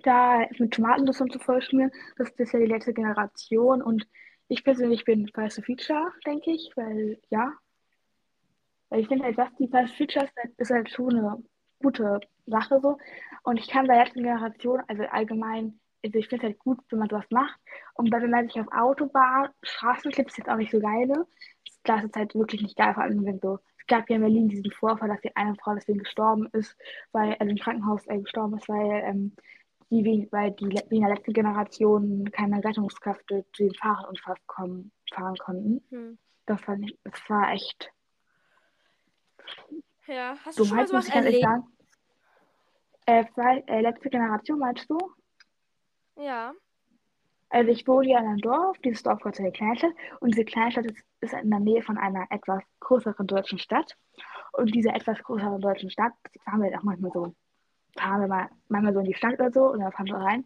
Speaker 2: da mit Tomatennuss und so vollschmieren. Das ist ja die letzte Generation und ich persönlich bin for Future, denke ich, weil ja. Weil ich finde halt, was die Future ist, halt- ist halt schon eine gute Sache so. Und ich kann bei der letzten Generation, also allgemein, also ich finde es halt gut, wenn man sowas macht. Und wenn man sich auf Autobahn, Straßenclips ist jetzt auch nicht so geil. ne? Das ist halt wirklich nicht geil, vor allem wenn so. Es gab ja in Berlin diesen Vorfall, dass die eine Frau deswegen gestorben ist, weil, also im Krankenhaus äh, gestorben ist, weil ähm, die, we- weil die le- wegen der letzten Generation keine Rettungskräfte zu dem Fahrradunfall kommen, fahren konnten.
Speaker 1: Hm.
Speaker 2: Das war, nicht, das war echt
Speaker 1: Ja, hast du schon mal
Speaker 2: Dummheit, muss
Speaker 1: sowas erlebt?
Speaker 2: sagen. Äh, weil, äh, letzte Generation meinst du?
Speaker 1: Ja.
Speaker 2: Also ich wohne ja in einem Dorf, dieses Dorf gehört zu der Kleinstadt und diese Kleinstadt ist, ist in der Nähe von einer etwas größeren deutschen Stadt. Und diese etwas größeren deutschen Stadt fahren wir auch manchmal so, fahren wir mal, manchmal so in die Stadt oder so und dann fahren wir rein.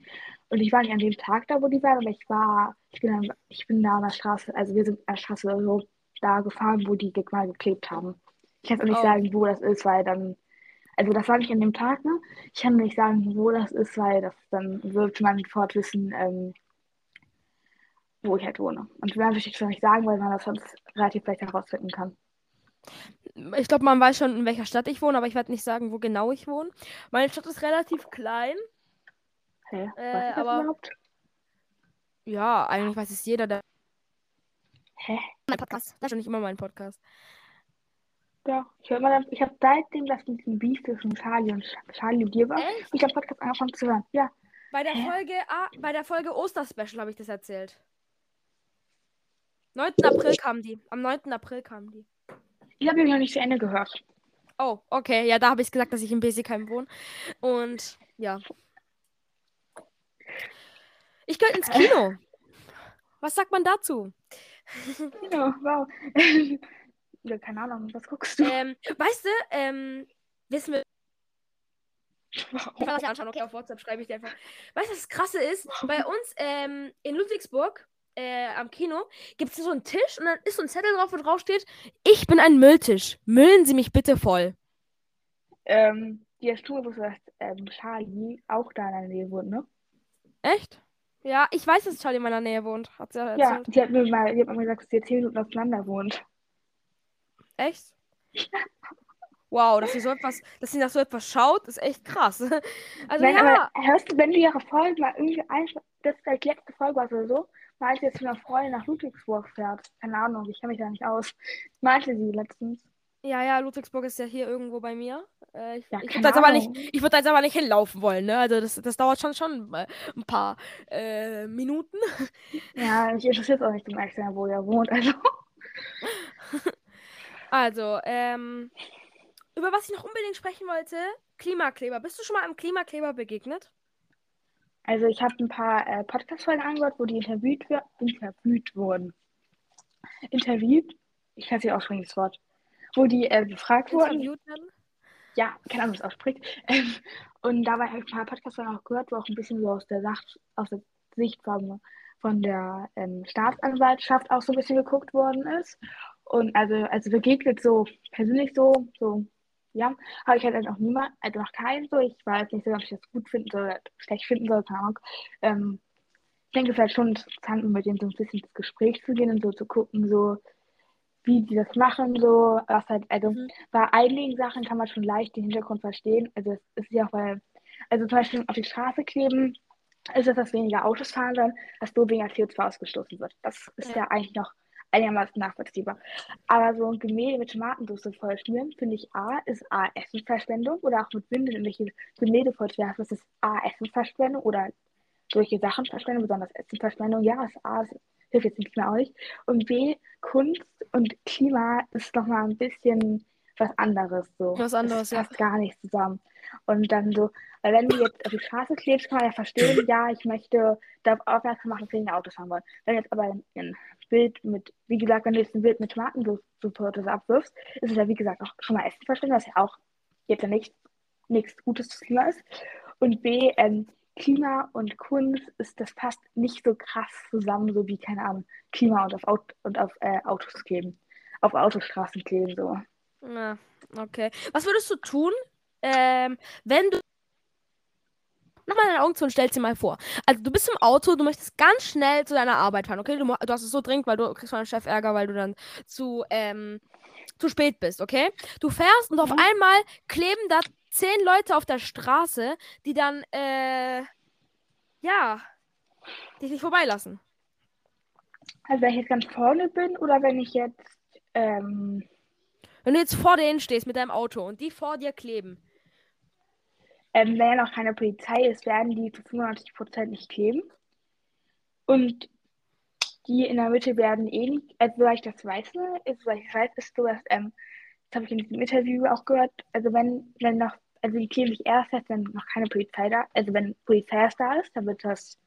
Speaker 2: Und ich war nicht an dem Tag da, wo die waren, aber ich war, ich bin, dann, ich bin da an der Straße, also wir sind an der Straße so da gefahren, wo die mal geklebt haben. Ich kann auch nicht
Speaker 1: Oh.
Speaker 2: sagen, wo das ist, weil dann, also das war nicht an dem Tag, ne? Ich kann nicht sagen, wo das ist, weil das dann wird man sofort wissen, ähm, wo ich halt wohne. Und mehr möchte ich das nicht sagen, weil man das sonst relativ leicht herausfinden kann.
Speaker 1: Ich glaube, man weiß schon, in welcher Stadt ich wohne, aber ich werde nicht sagen, wo genau ich wohne. Meine Stadt ist relativ klein.
Speaker 2: Hä?
Speaker 1: Äh,
Speaker 2: weiß ich
Speaker 1: aber-
Speaker 2: überhaupt?
Speaker 1: Ja, eigentlich weiß es jeder, der.
Speaker 2: Hä?
Speaker 1: Mein Podcast. Das ist schon nicht immer mein Podcast.
Speaker 2: Ja, ich höre mal, ich habe seitdem das mit dem Beef zwischen Charlie und Charlie und dir war, ich habe Podcast angefangen zu hören. Ja,
Speaker 1: Bei der
Speaker 2: Hä?
Speaker 1: Folge, ah, bei der Folge Osterspecial habe ich das erzählt. 9. April kam die. Am 9. April kam die.
Speaker 2: Ich habe ihn noch nicht zu Ende gehört.
Speaker 1: Oh, okay. Ja, da habe ich gesagt, dass ich in Besigheim wohne. Und ja. Ich könnte ins Kino. Was sagt man dazu?
Speaker 2: Ja, wow. (laughs) ja, keine Ahnung, was guckst du?
Speaker 1: Ähm, weißt du, ähm, wissen wir. Ich
Speaker 2: Warum?
Speaker 1: kann das ja anschauen, okay, auf WhatsApp schreibe ich dir einfach. Weißt du, was das krasse ist? Bei uns ähm, in Ludwigsburg äh, am Kino gibt es so einen Tisch und dann ist so ein Zettel drauf, wo drauf steht: Ich bin ein Mülltisch. Müllen Sie mich bitte voll.
Speaker 2: Ähm, die Stuhl, wo du sagst, ähm, Charlie auch da in der Nähe wohnt, ne?
Speaker 1: Echt? Ja, ich weiß, dass Charlie in meiner Nähe wohnt. Hat sie ja
Speaker 2: Ja,
Speaker 1: erzählt.
Speaker 2: die hat mir mal, die hat mir gesagt, dass sie zehn Minuten auseinander wohnt.
Speaker 1: Echt? Wow, dass sie so etwas, dass sie nach so etwas schaut, ist echt krass. (laughs) Also
Speaker 2: Nein,
Speaker 1: ja,
Speaker 2: hörst du, wenn du ihre Folge mal irgendwie ein, das vielleicht die letzte Folge war oder so, sie jetzt mit einer Freundin nach Ludwigsburg fährt. Keine Ahnung, ich kenne mich da nicht aus. Meinte sie letztens.
Speaker 1: ja, ja, Ludwigsburg ist ja hier irgendwo bei mir. Äh, ich
Speaker 2: Ja,
Speaker 1: ich würde da da jetzt aber nicht hinlaufen wollen, ne? Also das, das dauert schon schon äh, ein paar äh, Minuten. (laughs)
Speaker 2: Ja, mich interessiert auch nicht zum Beispiel, wo er wohnt. Also, (laughs)
Speaker 1: Also, ähm, über was ich noch unbedingt sprechen wollte, Klimakleber. Bist du schon mal einem Klimakleber begegnet?
Speaker 2: Also ich habe ein paar äh, Podcast-Folgen angehört, wo die interviewt, interviewt wurden. Interviewt? Ich kann es nicht aussprechen, das Wort. Wo die äh, befragt wurden. Ja, keine Ahnung, wie es ausspricht. Ähm, und dabei habe ich ein paar Podcasts dann auch gehört, wo auch ein bisschen so aus der, Sacht, aus der Sicht von, von der ähm, Staatsanwaltschaft auch so ein bisschen geguckt worden ist. Und also, also begegnet so persönlich so, so, ja, habe ich halt noch niemand, also noch keinen so. Ich weiß nicht so, ob ich das gut finden soll oder schlecht finden soll, keine Ahnung. Ähm, ich denke, es ist halt schon interessant, mit denen so ein bisschen ins Gespräch zu gehen und so zu gucken, so, wie die das machen, so, was halt, also
Speaker 1: Mhm.
Speaker 2: bei einigen Sachen kann man schon leicht den Hintergrund verstehen. Also es ist ja auch bei, also zum Beispiel auf die Straße kleben, ist es, dass weniger Autos fahren sollen, dass so weniger CO2 ausgestoßen wird. Das ist
Speaker 1: Ja.
Speaker 2: ja, eigentlich noch einigermaßen nachvollziehbar. Aber so ein Gemälde mit Tomatensauce vollschmieren, finde ich A, ist A, Essensverschwendung oder auch mit Windeln irgendwelche Gemälde vollzuwerfen, ist A, Essensverschwendung oder solche Sachen Verschwendung, besonders Essensverschwendung. Ja, ist A, das hilft jetzt nicht mehr nicht. Und B, Kunst und Klima ist nochmal ein bisschen was anderes. So.
Speaker 1: Was anderes,
Speaker 2: das
Speaker 1: ja.
Speaker 2: passt gar nicht zusammen. Und dann so, weil wenn du jetzt auf die Straße klebst, kann man ja verstehen, ja, ich möchte darauf aufmerksam machen, dass weniger Autos fahren wollen. Wenn jetzt aber ein, ein Bild mit, wie gesagt, wenn du jetzt ein Bild mit Tomatensuppe oder so abwirfst, ist es ja, wie gesagt, auch schon mal Essensverschwendung, was ja auch jetzt ja nicht, nichts Gutes fürs Klima ist. Und B, ähm, Klima und Kunst ist, das passt nicht so krass zusammen, so wie, keine Ahnung, Klima und auf, Aut und auf äh, Autos kleben. Auf Autostraßen kleben, so.
Speaker 1: Ja, okay. Was würdest du tun, ähm, wenn du. Mach mal deine Augen zu und stell dir mal vor. Also, du bist im Auto, du möchtest ganz schnell zu deiner Arbeit fahren, okay? Du, du hast es so dringend, weil du kriegst von deinem Chef Ärger, weil du dann zu, ähm, zu spät bist, okay? Du fährst und auf
Speaker 2: Mhm.
Speaker 1: einmal kleben da zehn Leute auf der Straße, die dann, äh, ja, dich nicht vorbeilassen.
Speaker 2: Also wenn ich jetzt ganz vorne bin oder wenn ich jetzt, ähm,
Speaker 1: Wenn du jetzt vor denen stehst mit deinem Auto und die vor dir kleben.
Speaker 2: ähm, wenn ja noch keine Polizei ist, werden die zu 95% nicht kleben. Und die in der Mitte werden eh nicht, also soweit ich das weiß, ne, soweit ich weiß, ist so, dass, ähm, das habe ich in diesem Interview auch gehört, also wenn, wenn noch, also die kleben sich erst wenn noch keine Polizei da, also wenn Polizei erst da ist, dann wird das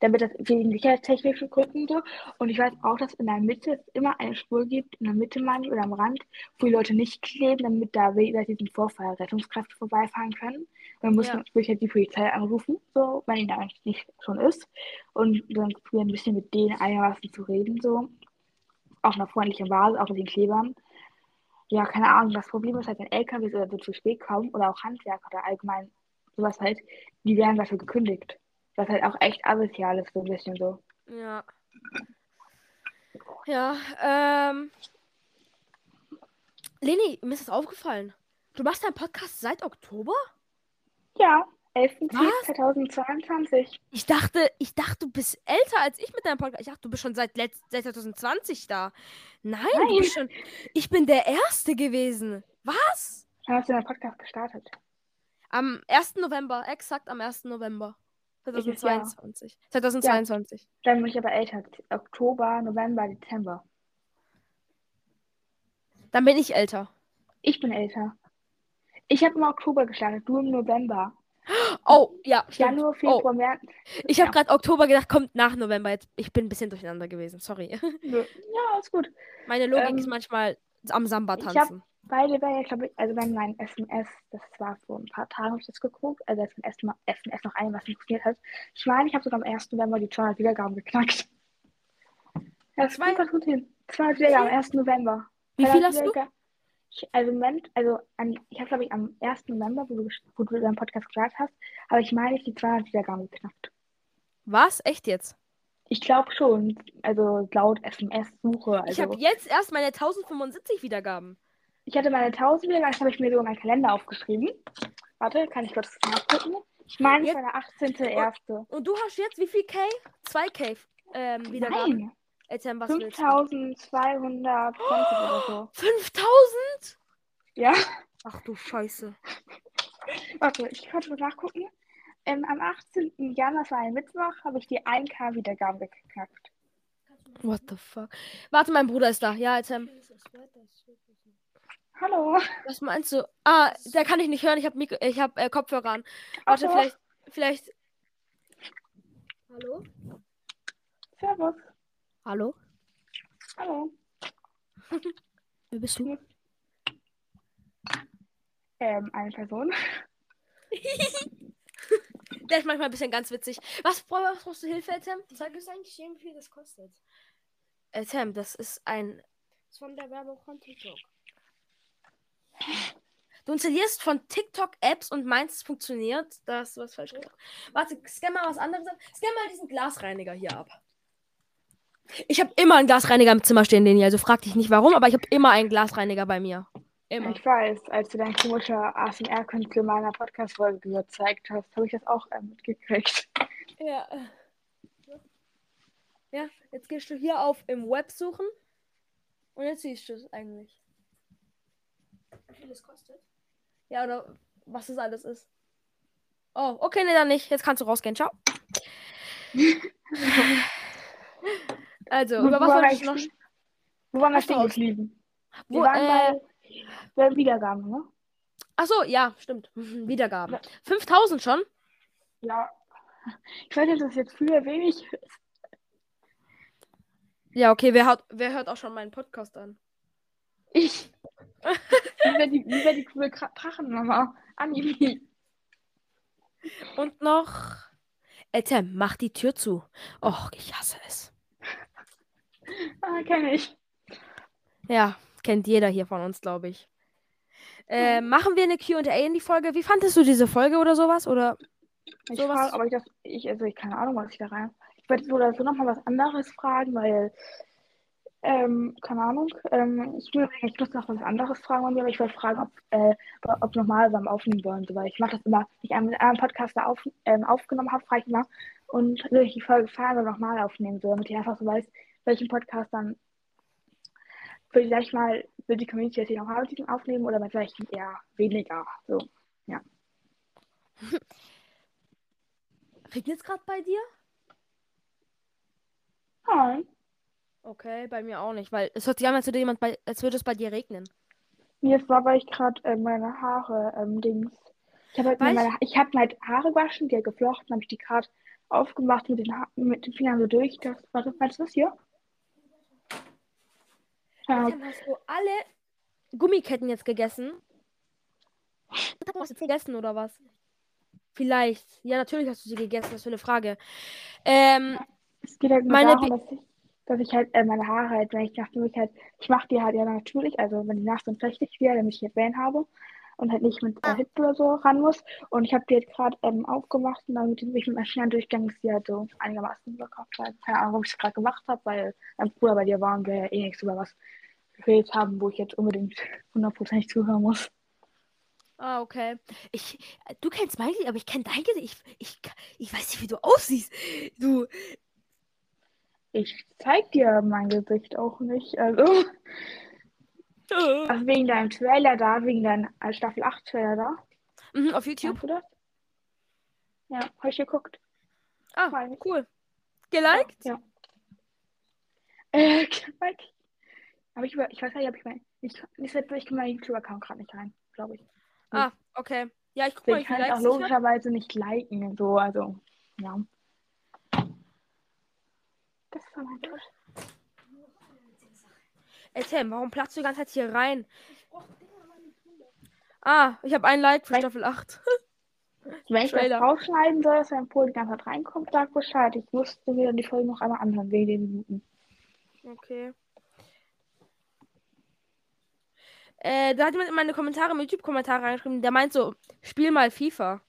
Speaker 2: damit das wegen sicherheitstechnischen Gründen so. Und ich weiß auch, dass in der Mitte es immer eine Spur gibt, in der Mitte meine ich, oder am Rand, wo die Leute nicht kleben, damit da bei diesem Vorfall Rettungskräfte vorbeifahren können. Dann muss
Speaker 1: Ja.
Speaker 2: man wirklich halt die Polizei anrufen, so, wenn ihn da eigentlich nicht schon ist. Und dann probieren ein bisschen mit denen einigermaßen zu reden, so. Auf einer freundlichen Basis, auch mit den Klebern. Ja, keine Ahnung. Das Problem ist halt, wenn LKWs oder so zu spät kommen oder auch Handwerker oder allgemein sowas halt, die werden dafür gekündigt. Was halt auch echt asozial ist, so ein bisschen so.
Speaker 1: Ja. Ja, ähm. Leni, mir ist das aufgefallen. Du machst deinen Podcast seit Oktober?
Speaker 2: Ja,
Speaker 1: Was?
Speaker 2: 11.10.2022.
Speaker 1: Ich dachte, ich dachte, du bist älter als ich mit deinem Podcast. Ich dachte, du bist schon seit, letzt, seit 2020 da. Nein, du
Speaker 2: Nein.
Speaker 1: bist schon. Ich bin der Erste gewesen. Was?
Speaker 2: Wann hast du deinen Podcast gestartet?
Speaker 1: Am 1. November, exakt am 1. November.
Speaker 2: Welches Jahr?
Speaker 1: 2022. 2022.
Speaker 2: Dann bin ich aber älter. Oktober, November, Dezember.
Speaker 1: Dann bin ich älter.
Speaker 2: Ich bin älter. Ich habe im Oktober gestartet, du im November.
Speaker 1: Oh, ja, stimmt.
Speaker 2: Januar,
Speaker 1: Oh,
Speaker 2: Februar, März.
Speaker 1: ich habe
Speaker 2: ja.
Speaker 1: gerade Oktober gedacht, kommt nach November. Jetzt, ich bin ein bisschen durcheinander gewesen, sorry.
Speaker 2: Ja, ist gut.
Speaker 1: Meine Logik
Speaker 2: Ähm,
Speaker 1: ist manchmal am Samba tanzen.
Speaker 2: Beide wäre ja, glaube ich, also wenn mein SMS, das war vor ein paar Tagen, habe ich das geguckt, also als mein SMS, SMS noch ein, was funktioniert hat. Ich meine, ich habe sogar am 1. November die 200 Wiedergaben geknackt. Das war ganz gut hin. 200 Wiedergaben am 1. November.
Speaker 1: Wie viel
Speaker 2: 200
Speaker 1: hast du?
Speaker 2: Ich, also, Moment, also an, ich habe, glaube ich, am 1. November, wo du, wo du deinen Podcast gestartet hast, aber ich meine, ich die 200 Wiedergaben geknackt.
Speaker 1: Was? Echt jetzt?
Speaker 2: Ich glaube schon, also laut SMS-Suche.
Speaker 1: Ich
Speaker 2: Also,
Speaker 1: habe jetzt erst meine 1075 Wiedergaben.
Speaker 2: Ich hatte meine 1000 Wiedergaben, das habe ich mir sogar in meinen Kalender aufgeschrieben. Warte, kann ich kurz nachgucken? Ich meine, es war der 18.01.
Speaker 1: Und du hast jetzt wie viel K? 2K ähm, Wiedergaben.
Speaker 2: Nein,
Speaker 1: Erzähl, was willst du?
Speaker 2: 5220 oder so. (gasps)
Speaker 1: 5000?
Speaker 2: Ja,
Speaker 1: Ach du Scheiße.
Speaker 2: warte, ich kann schon nachgucken. Ähm, am 18. Januar, das war ein Mittwoch, habe ich die 1K Wiedergaben geknackt.
Speaker 1: What the fuck? Warte, mein Bruder ist da. Ja, erzähl.
Speaker 2: Hallo.
Speaker 1: Was meinst du? Ah, der kann ich nicht hören. Ich habe ich hab, äh, Kopfhörer an. Warte,
Speaker 2: so.
Speaker 1: vielleicht. Vielleicht. Hallo?
Speaker 2: Servus.
Speaker 1: Hallo?
Speaker 2: Hallo. (laughs)
Speaker 1: Wer bist du?
Speaker 2: Ähm, eine Person. (laughs)
Speaker 1: Der ist manchmal ein bisschen ganz witzig. Was, was brauchst du Hilfe, Etem?
Speaker 3: Sag es eigentlich wie viel das kostet.
Speaker 1: Etem, das ist ein.
Speaker 3: Das ist von der Werbung von TikTok.
Speaker 1: Du installierst von TikTok Apps und meinst, es funktioniert. Da hast du was falsch gemacht. Warte, scan mal was anderes ab. Scan mal diesen Glasreiniger hier ab. Ich habe immer einen Glasreiniger im Zimmer stehen, Leni. Also frag dich nicht warum, aber ich habe immer einen Glasreiniger bei mir. Immer.
Speaker 2: Ich weiß, als du dein komischer ASMR-Künstler in meiner Podcast-Folge gezeigt hast, habe ich das auch ähm, mitgekriegt.
Speaker 1: Ja. Ja, jetzt gehst du hier auf im Web suchen. Und jetzt siehst du es eigentlich.
Speaker 3: Wie viel das kostet?
Speaker 1: Ja, oder was das alles ist. Oh, okay, nee, dann nicht. Jetzt kannst du rausgehen. Ciao. (laughs) also,
Speaker 2: Wo-
Speaker 1: über was
Speaker 2: wo
Speaker 1: wollte
Speaker 2: war
Speaker 1: ich noch?
Speaker 2: Wo waren wir stehen geblieben? Wir
Speaker 1: Wo,
Speaker 2: waren
Speaker 1: äh,
Speaker 2: bei, bei Wiedergaben, ne?
Speaker 1: ach so, ja, stimmt. (laughs) Wiedergaben. 5000 schon?
Speaker 2: Ja. Ich weiß nicht, ob das jetzt oder wenig ist.
Speaker 1: Ja, okay, wer, hat, wer hört auch schon meinen Podcast an?
Speaker 2: Ich. Wie wäre die, wie wär die coole Drachenmama? Anime.
Speaker 1: Und noch. Etem, mach die Tür zu. Och, ich hasse es.
Speaker 2: Ah, kenne ich.
Speaker 1: Ja, kennt jeder hier von uns, glaube ich. Äh, machen wir eine QA in die Folge? Wie fandest du diese Folge oder sowas? Oder
Speaker 2: Ich
Speaker 1: Sowas-
Speaker 2: frage, ob ich das. Ich, also, ich keine Ahnung, was ich da rein. Ich werde so oder so nochmal was anderes fragen, weil. Ähm, keine Ahnung. Ähm, ich will eigentlich noch was anderes fragen bei mir, aber ich wollte fragen, ob, äh, ob nochmal beim Aufnehmen wollen. So, weil ich mache das immer, wenn ich einen anderen Podcaster auf, ähm, aufgenommen habe, frage ich immer. Und will ich die Folge fahren oder nochmal aufnehmen, so, damit ich einfach so weiß, welchen Podcast dann vielleicht mal will die Community jetzt nochmal mit diesem aufnehmen oder welchen eher weniger. So. (laughs)
Speaker 1: regnet es gerade bei dir?
Speaker 2: Nein.
Speaker 1: Okay, bei mir auch nicht, weil es hört sich an, als würde jemand bei, als würde es bei dir regnen.
Speaker 2: Nee, es war, weil ich gerade äh, meine Haare, ähm, Dings. Ich habe halt mir meine, ich habe meine Haare gewaschen, die geflochten, habe ich die gerade aufgemacht mit den, Ha- mit den Fingern so durch. Das, warte, was ist das hier? Ja,
Speaker 1: Tim, hast du alle Gummiketten jetzt gegessen? Hast du jetzt gegessen oder was? Vielleicht. Ja, natürlich hast du sie gegessen. Was für eine Frage. Ähm,
Speaker 2: es geht halt nur
Speaker 1: Meine
Speaker 2: darum, dass ich, dass ich halt äh, meine Haare halt, wenn ich nachdem ich halt, ich mache die halt ja natürlich, also wenn die nass sind, richtig wieder, damit ich halt Wellen habe und halt nicht mit äh, Hitze oder so ran muss. Und ich habe die jetzt gerade ähm, aufgemacht und dann mit dem ich mit meinem schnellen Durchgang ist die halt so einigermaßen. Halt. Keine Ahnung, ob ich es gerade gemacht habe, weil mein Bruder bei dir war und wir ja eh nichts über was geredet haben, wo ich jetzt unbedingt hundertprozentig zuhören muss.
Speaker 1: ah, okay. Ich, du kennst mein Gesicht, aber ich kenne dein Gesicht. Ich, ich, ich weiß nicht, wie du aussiehst. Du.
Speaker 2: Ich zeig dir mein Gesicht auch nicht. Also, also wegen deinem Trailer da, wegen deinem Staffel 8 Trailer da.
Speaker 1: Mhm, auf YouTube.
Speaker 2: Das? Ja, hab ich geguckt.
Speaker 1: Ah, cool. Geliked?
Speaker 2: Ja. (laughs) Äh, geliked. Aber ich, über- ich weiß nicht, ob ich mein. Ich, ich, ich kann meinen YouTube-Account gerade nicht rein, glaube ich.
Speaker 1: Ah, okay. Ja, ich guck mal,
Speaker 2: Ich kann es auch logischerweise nicht liken so, also, ja. Das war mein Tusch.
Speaker 1: Ey, Tim, warum platzt du die ganze Zeit hier rein? Ah, ich habe ein Like für
Speaker 2: Vielleicht-
Speaker 1: Staffel 8. (laughs)
Speaker 2: Wenn ich das
Speaker 1: Trailer.
Speaker 2: rausschneiden soll, dass mein Pol die ganze Zeit reinkommt, sag Bescheid. Ich musste mir dann die Folge noch einmal anhören, wegen den Minuten.
Speaker 1: Okay. Äh, da hat jemand in meine Kommentare, im YouTube-Kommentare reingeschrieben, der meint so, spiel mal FIFA.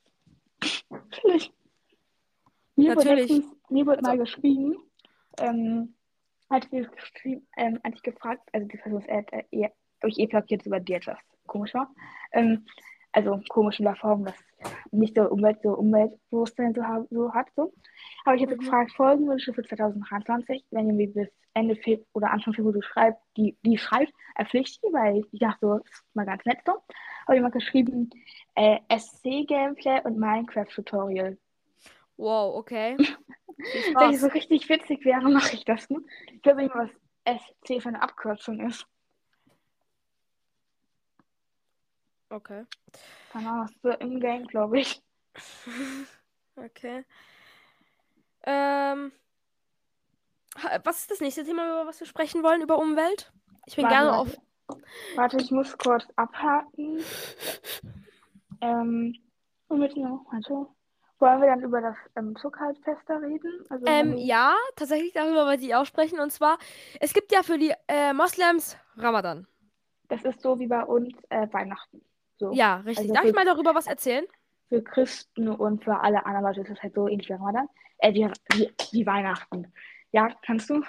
Speaker 2: Natürlich. Mir wurde
Speaker 1: Natürlich.
Speaker 2: letztens, mir wurde mal geschrieben, ähm, hat mir geschrieben, ähm, hat ich gefragt, also die Person ist äh, ich eh blockiert über die etwas komisch war. Ähm, also komisch in der Form, dass nicht so Umwelt, so Umweltbewusstsein so, so hat. So. Aber ich habe
Speaker 1: Mhm.
Speaker 2: gefragt, Folgenwünsche für 2023, wenn ihr mir bis Ende Februar oder Anfang Februar schreibt, die, die schreibt, erpflichtet die, weil ich dachte so, das ist mal ganz nett so. Habe jemand geschrieben, äh, SC-Gameplay und Minecraft-Tutorial.
Speaker 1: Wow, okay. (laughs)
Speaker 2: Wenn ich so richtig witzig wäre, mache ich das. Ne? Ich weiß nicht was SC für eine Abkürzung ist.
Speaker 1: Okay.
Speaker 2: Keine Ahnung, so im Game, glaube ich. (laughs)
Speaker 1: Okay. Ähm, was ist das nächste Thema, über was wir sprechen wollen? Über Umwelt? Ich bin
Speaker 2: Warte,
Speaker 1: gerne auf.
Speaker 2: Warte, ich muss kurz abhaken. Ähm, und mit noch, warte. Wollen wir dann über das ähm, Zuckerfest da reden? Also,
Speaker 1: Ähm, ja, tatsächlich darüber wollte ich auch sprechen. Und zwar, es gibt ja für die äh, Moslems Ramadan.
Speaker 2: Das ist so wie bei uns äh, Weihnachten. So.
Speaker 1: Ja, richtig.
Speaker 2: Also
Speaker 1: Darf ich mal darüber was erzählen?
Speaker 2: Für Christen und für alle anderen Leute ist es halt so ähnlich wie Ramadan. Äh, wie, wie, wie Weihnachten. Ja, kannst du?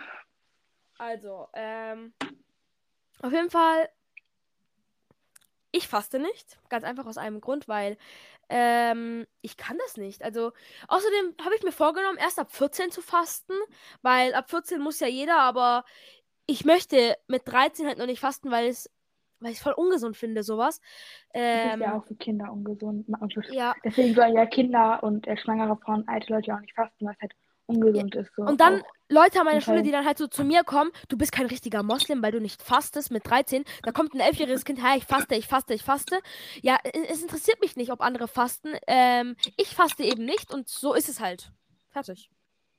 Speaker 1: Also, ähm, auf jeden Fall, ich faste nicht. Ganz einfach aus einem Grund, weil ähm, ich kann das nicht. Also, außerdem habe ich mir vorgenommen, erst ab 14 zu fasten, weil ab 14 muss ja jeder, aber ich möchte mit 13 halt noch nicht fasten, weil es, weil ich es voll ungesund finde, sowas.
Speaker 2: Das
Speaker 1: Ähm,
Speaker 2: ist ja auch für Kinder ungesund. Und für-
Speaker 1: ja,
Speaker 2: Deswegen sollen ja Kinder und äh, schwangere Frauen, alte Leute auch nicht fasten, weil es halt ungesund ist. So
Speaker 1: Und dann. Leute an meiner
Speaker 2: Zum
Speaker 1: Schule, die dann halt so zu mir kommen, du bist kein richtiger Moslem, weil du nicht fastest mit 13. Da kommt ein elfjähriges Kind, hey, ich faste, ich faste, ich faste. Ja, es interessiert mich nicht, ob andere fasten. Ähm, ich faste eben nicht und so ist es halt. Fertig.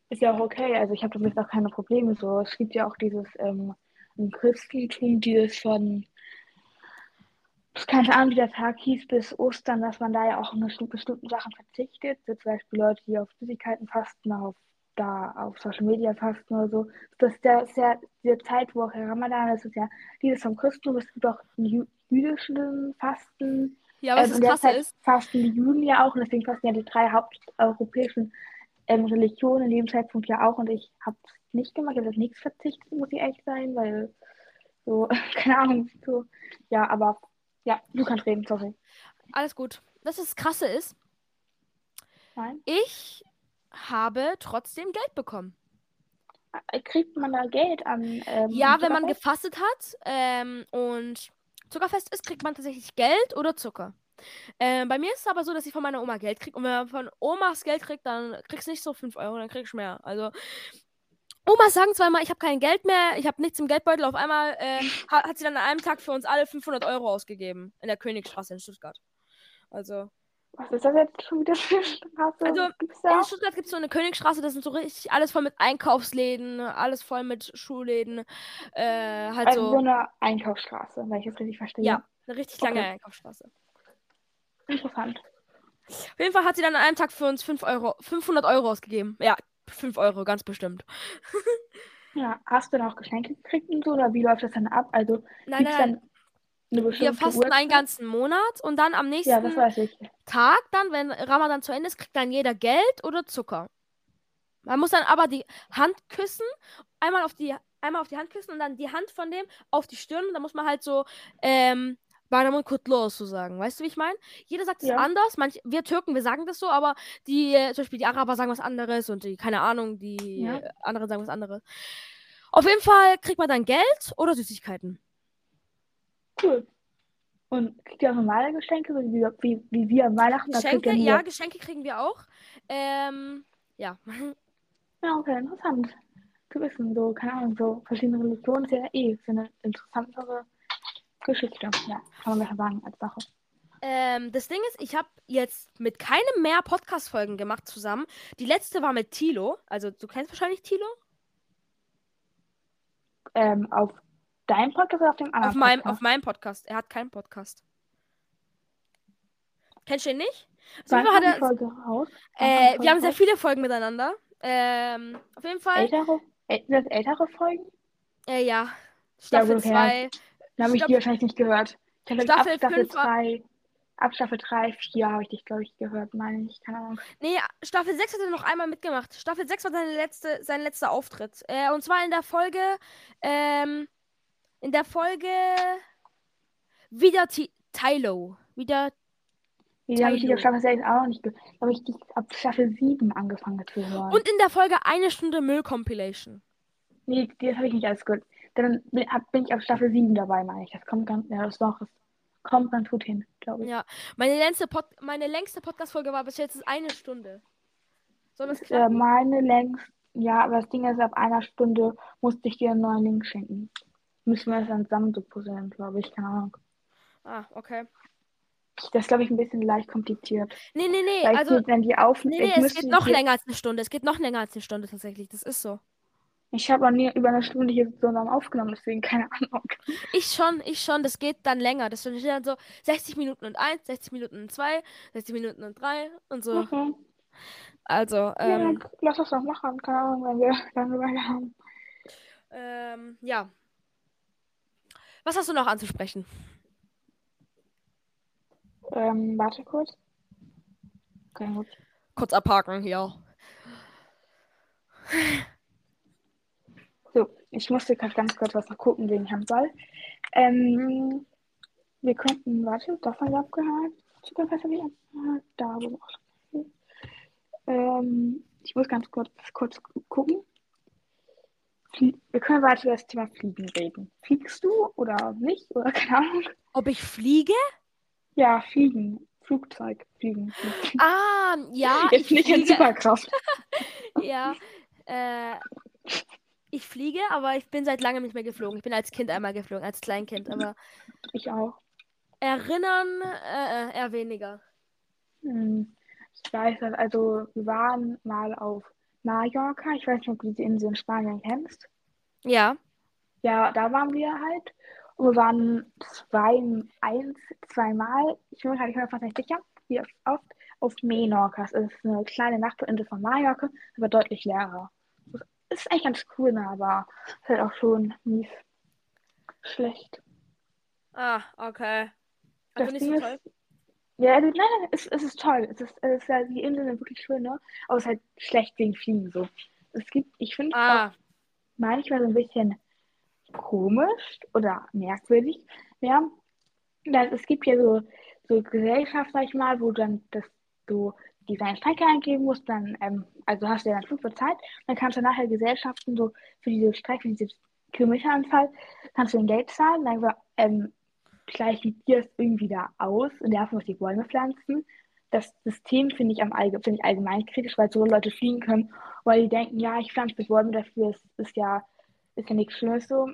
Speaker 2: Ist ja auch okay. Also ich habe damit auch keine Probleme. So, es gibt ja auch dieses ähm, im Christentum, dieses von keine Ahnung, wie der Tag hieß, bis Ostern, dass man da ja auch auf bestimmten Sachen verzichtet. So zum Beispiel Leute, die auf Süßigkeiten fasten, auf da auf Social Media fasten oder so. Das ist ja, ist ja diese Zeit, wo auch der Ramadan ist, ist ja dieses vom Christentum. Es gibt auch jü jüdischen Fasten.
Speaker 1: Ja, was
Speaker 2: Ähm,
Speaker 1: das krasse ist,
Speaker 2: fasten die Juden ja auch und deswegen fasten ja die drei haupteuropäischen ähm, Religionen in dem Zeitpunkt ja auch und ich habe es nicht gemacht, ich habe das nichts verzichtet, muss ich ehrlich sein, weil so, (laughs) keine Ahnung, so, ja, aber ja, du kannst reden, sorry.
Speaker 1: alles gut. Ist das krasse ist,
Speaker 2: Nein.
Speaker 1: ich habe trotzdem Geld bekommen.
Speaker 2: Äh, Kriegt man da Geld an? Ähm,
Speaker 1: Ja, wenn man gefastet hat ähm, und Zuckerfest ist, kriegt man tatsächlich Geld oder Zucker. Ähm, bei mir ist es aber so, dass ich von meiner Oma Geld kriege. Und wenn man von Omas Geld kriegt, dann kriegst du nicht so 5 Euro, dann kriegst du mehr. Also, Omas sagen immer, ich habe kein Geld mehr, ich habe nichts im Geldbeutel. Auf einmal (laughs) äh, hat, hat sie dann an einem Tag für uns alle 500 Euro ausgegeben. In der Königstraße in Stuttgart. Also,
Speaker 2: Was ist das jetzt schon wieder für eine Straße?
Speaker 1: Also? In Stuttgart gibt es so eine Königstraße, das sind so richtig alles voll mit Einkaufsläden, alles voll mit Schulläden. Äh, halt
Speaker 2: Also so
Speaker 1: so.
Speaker 2: eine Einkaufsstraße, wenn ich es richtig verstehe.
Speaker 1: Ja, eine richtig lange
Speaker 2: Okay.
Speaker 1: Einkaufsstraße.
Speaker 2: Interessant.
Speaker 1: Auf jeden Fall hat sie dann an einem Tag für uns 5 Euro, 500 Euro ausgegeben. Ja, 5 Euro, ganz bestimmt. (laughs)
Speaker 2: Ja, hast du dann auch Geschenke gekriegt und so, oder wie läuft das dann ab? Also
Speaker 1: Nein, nein,
Speaker 2: dann
Speaker 1: wir
Speaker 2: bestimmte
Speaker 1: fasten einen
Speaker 2: Uhrzeit?
Speaker 1: ganzen Monat und dann am nächsten
Speaker 2: Ja.
Speaker 1: Tag, dann, wenn Ramadan zu Ende ist, kriegt dann jeder Geld oder Zucker. Man muss dann aber die Hand küssen, einmal auf die, einmal auf die Hand küssen und dann die Hand von dem auf die Stirn. Da muss man halt so, ähm, Bayram Kutlos so sagen. Weißt du, wie ich meine? Jeder sagt es
Speaker 2: Ja.
Speaker 1: anders. Manch, wir Türken, wir sagen das so, aber die, äh, zum Beispiel die Araber sagen was anderes und die, keine Ahnung, die
Speaker 2: Ja.
Speaker 1: äh, anderen sagen was anderes. Auf jeden Fall kriegt man dann Geld oder Süßigkeiten.
Speaker 2: Cool. Und kriegt ihr auch normale Geschenke, wie, wie, wie wir am Weihnachten?
Speaker 1: Geschenke, ja, Geschenke kriegen wir auch. Ähm, ja. (laughs)
Speaker 2: Ja, okay, interessant. Zu wissen, so, keine Ahnung, so verschiedene Religionen ist ja eh so eine interessantere Geschichte. Ja, kann man besser sagen als Sache.
Speaker 1: Ähm, das Ding ist, ich habe jetzt mit keinem mehr Podcast-Folgen gemacht zusammen. Die letzte war mit Tilo. Also, du kennst wahrscheinlich Tilo?
Speaker 2: Ähm, auf deinem Podcast oder auf dem anderen
Speaker 1: Auf meinem,
Speaker 2: Podcast?
Speaker 1: auf meinem Podcast. Er hat keinen Podcast. Kennst du ihn nicht? Auf
Speaker 2: Wann
Speaker 1: hat er,
Speaker 2: Folge raus?
Speaker 1: Äh, wir haben sehr viele Folgen miteinander. Ähm, auf jeden Fall.
Speaker 2: ältere, äl- das ältere Folgen?
Speaker 1: Äh, ja. Staffel
Speaker 2: okay.
Speaker 1: 2.
Speaker 2: Da habe ich die wahrscheinlich nicht gehört. Ich habe
Speaker 1: Staffel
Speaker 2: ab Staffel
Speaker 1: fünf war-
Speaker 2: 3, ab Staffel 3, 4 habe ich dich, glaube ich, gehört, meine ich. Keine Ahnung.
Speaker 1: Nee, Staffel 6 hat er noch einmal mitgemacht. Staffel 6 war seine letzte, sein letzter Auftritt. Äh, und zwar in der Folge, ähm, in der Folge wieder Ti- Tylo. Wieder,
Speaker 2: Die habe ich
Speaker 1: Tylo.
Speaker 2: auf Staffel 6 auch noch nicht gehört. Da habe ich dich ab Staffel 7 angefangen zu hören.
Speaker 1: und in der Folge eine Stunde Müll-Compilation.
Speaker 2: Nee, das habe ich nicht alles gehört. Dann bin, hab, bin ich auf Staffel 7 dabei, meine ich. Das kommt ganz, ja, das das kommt ganz gut hin, glaube ich.
Speaker 1: Ja. Meine längste, Pod meine längste Podcast-Folge war bis jetzt eine Stunde. Soll das
Speaker 2: Äh,
Speaker 1: klappen?
Speaker 2: meine längst, ja, aber das Ding ist, ab einer Stunde musste ich dir einen neuen Link schenken. Müssen wir das dann zusammen so puzzeln, glaube ich, keine Ahnung.
Speaker 1: Ah, okay.
Speaker 2: Das ist, glaube ich, ein bisschen leicht kompliziert.
Speaker 1: Nee, nee, nee.
Speaker 2: Weil
Speaker 1: Also,
Speaker 2: dann die auf
Speaker 1: nee, nee, es geht noch länger als eine Stunde. Es geht noch länger als eine Stunde tatsächlich. Das ist so.
Speaker 2: Ich habe noch nie über eine Stunde hier so lang aufgenommen, deswegen keine Ahnung.
Speaker 1: Ich schon, ich schon, das geht dann länger. Das steht dann so 60 Minuten und 1, 60 Minuten und 2, 60 Minuten und 3 und so.
Speaker 2: Okay.
Speaker 1: Also,
Speaker 2: Ja,
Speaker 1: ähm,
Speaker 2: dann lass das doch machen, keine Ahnung, wenn wir Langeweile haben.
Speaker 1: ähm, ja. Was hast du noch anzusprechen?
Speaker 2: Ähm, warte kurz. Okay, gut.
Speaker 1: Kurz abhaken, ja.
Speaker 2: So, ich musste gerade ganz kurz was noch gucken wegen Handball. Ähm, wir könnten, warte, das haben wir abgehakt. Zuckerfest habe ich abgehakt. Da auch schon. Ähm, ich muss ganz kurz, kurz gu- gucken. Wir können weiter über das Thema Fliegen reden. Fliegst du oder nicht? Oder (laughs) keine Ahnung.
Speaker 1: Ob ich fliege?
Speaker 2: Ja, Fliegen. Flugzeug, Fliegen.
Speaker 1: Ah, ja. (laughs)
Speaker 2: Jetzt
Speaker 1: ich
Speaker 2: nicht in. Superkraft. (laughs)
Speaker 1: Ja. Äh, ich fliege, aber ich bin seit langem nicht mehr geflogen. Ich bin als Kind einmal geflogen, als Kleinkind, aber
Speaker 2: Ich auch.
Speaker 1: erinnern äh, äh, eher weniger.
Speaker 2: Hm, Ich weiß das, also wir waren mal auf Mallorca. Ich weiß nicht, ob du diese Insel in Spanien kennst.
Speaker 1: Ja.
Speaker 2: Ja, da waren wir halt. Und wir waren zwei, eins, zweimal, ich bin mir gerade fast nicht sicher, wie oft, auf Menorca. Das ist eine kleine Nachbarinsel von Mallorca, aber deutlich leerer. Das ist eigentlich ganz cool, ne, aber ist halt auch schon mies schlecht.
Speaker 1: Ah, okay.
Speaker 2: Das
Speaker 1: Also nicht
Speaker 2: Ding
Speaker 1: so
Speaker 2: ist-
Speaker 1: toll.
Speaker 2: Ja, also, nein, nein, es, es ist toll. Es ist, es ist halt, die Inseln sind wirklich schön, ne? Aber es ist halt schlecht wegen Fliegen so. Es gibt, ich finde auch
Speaker 1: Ah,
Speaker 2: manchmal so ein bisschen komisch oder merkwürdig. Ja, dass es gibt ja so, so Gesellschaft, sag ich mal, wo dann das so die deine Strecke eingeben musst, dann, ähm, also hast du ja dann Flug bezahlt, dann kannst du nachher Gesellschaften so für diese Strecke, für diese Kilometeranzahl, kannst du ein Geld zahlen, dann ähm, gleichen die das irgendwie da aus und dafür muss die Bäume pflanzen. Das System finde ich allge finde ich allgemein kritisch, weil so Leute fliegen können, weil die denken, ja, ich pflanze Bäume dafür, es ist ja, ist ja nichts Schlimmes so.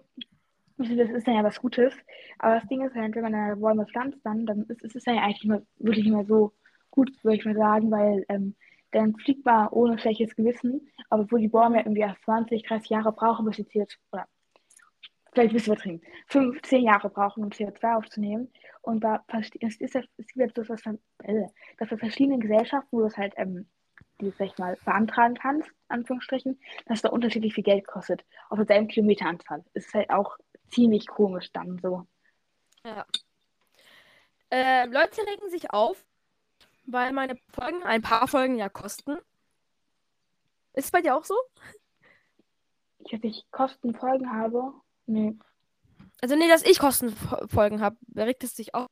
Speaker 2: Das ist dann ja was Gutes. Aber das Ding ist halt, wenn man dann Bäume pflanzt, dann, dann ist, ist es ja eigentlich mehr, wirklich mehr so gut, würde ich mal sagen, weil ähm, dann fliegt man ohne schlechtes Gewissen, obwohl die Bäume ja irgendwie erst 20, 30 Jahre brauchen, bis sie CO2, oder vielleicht ein bisschen übertrieben, 5, 10 Jahre brauchen, um CO2 aufzunehmen. Und da es ist es gibt jetzt so was, äh, dass bei verschiedenen Gesellschaften, wo du es halt, ähm, die sag ich mal, beantragen kannst, Anführungsstrichen, dass da unterschiedlich viel Geld kostet, auf derselben Kilometeranzahl. Ist halt auch ziemlich komisch dann so.
Speaker 1: Ja. Äh, Leute regen sich auf, weil meine Folgen, ein paar Folgen ja kosten. Ist es bei dir auch so?
Speaker 2: Ich, dass ich Kostenfolgen habe. Nee.
Speaker 1: Also nee, dass ich Kostenfolgen habe. Wer regt es sich auf?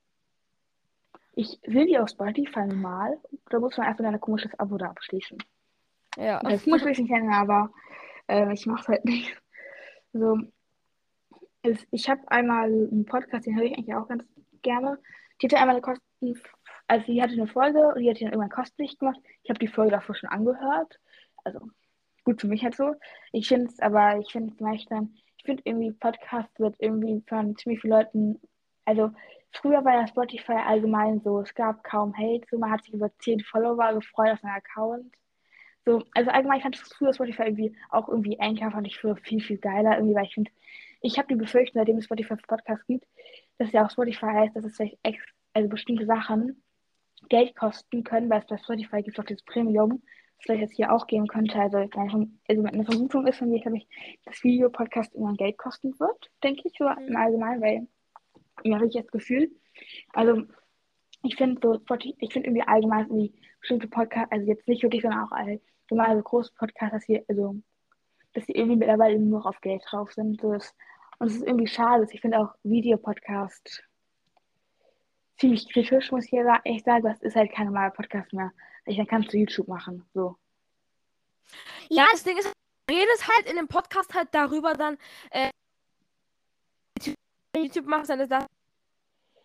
Speaker 2: Ich will die auf Spotify normal. Da muss man erstmal ein komisches Abo da abschließen.
Speaker 1: Ja.
Speaker 2: Das muss ich nicht kennen, aber äh, ich mache es halt nicht. So. Es, ich habe einmal einen Podcast, den höre ich eigentlich auch ganz gerne. Die hatte einmal eine Kosten, also die hatte eine Folge und die hat die dann irgendwann kostenpflichtig gemacht. Ich habe die Folge davor schon angehört. Also gut für mich halt so. Ich finde es, aber ich finde es vielleicht dann, ich finde irgendwie Podcast wird irgendwie von ziemlich vielen Leuten, also früher war ja Spotify allgemein so, es gab kaum Hate, so man hat sich über 10 Follower gefreut auf seinen Account. So, also allgemein fand ich früher Spotify irgendwie auch irgendwie Anchor fand ich früher viel, viel geiler, irgendwie, weil ich finde, ich habe die Befürchtung, seitdem es Spotify für Podcasts gibt, dass ja auch Spotify heißt, dass es vielleicht ex also bestimmte Sachen Geld kosten können, weil es bei Spotify gibt auch dieses Premium, vielleicht jetzt hier auch geben könnte. Also, also eine Vermutung ist von mir, glaube ich, dass Videopodcast irgendwann Geld kosten wird, denke ich, so
Speaker 1: Mhm.
Speaker 2: im Allgemeinen, weil mir habe ich das Gefühl. Also ich finde so, ich finde irgendwie allgemein irgendwie bestimmte Podcasts, also jetzt nicht wirklich, sondern auch allgemein so große Podcasts, dass sie, also, dass sie irgendwie mittlerweile nur noch auf Geld drauf sind. So ist, und es ist irgendwie schade. Ich finde auch Videopodcast ziemlich kritisch, muss ich ja echt sagen. Das ist halt kein normaler Podcast mehr. Ich, dann kannst du YouTube machen. So.
Speaker 1: Ja, das Ding ist, du redest halt in dem Podcast halt darüber dann, äh, YouTube machst, dann ist das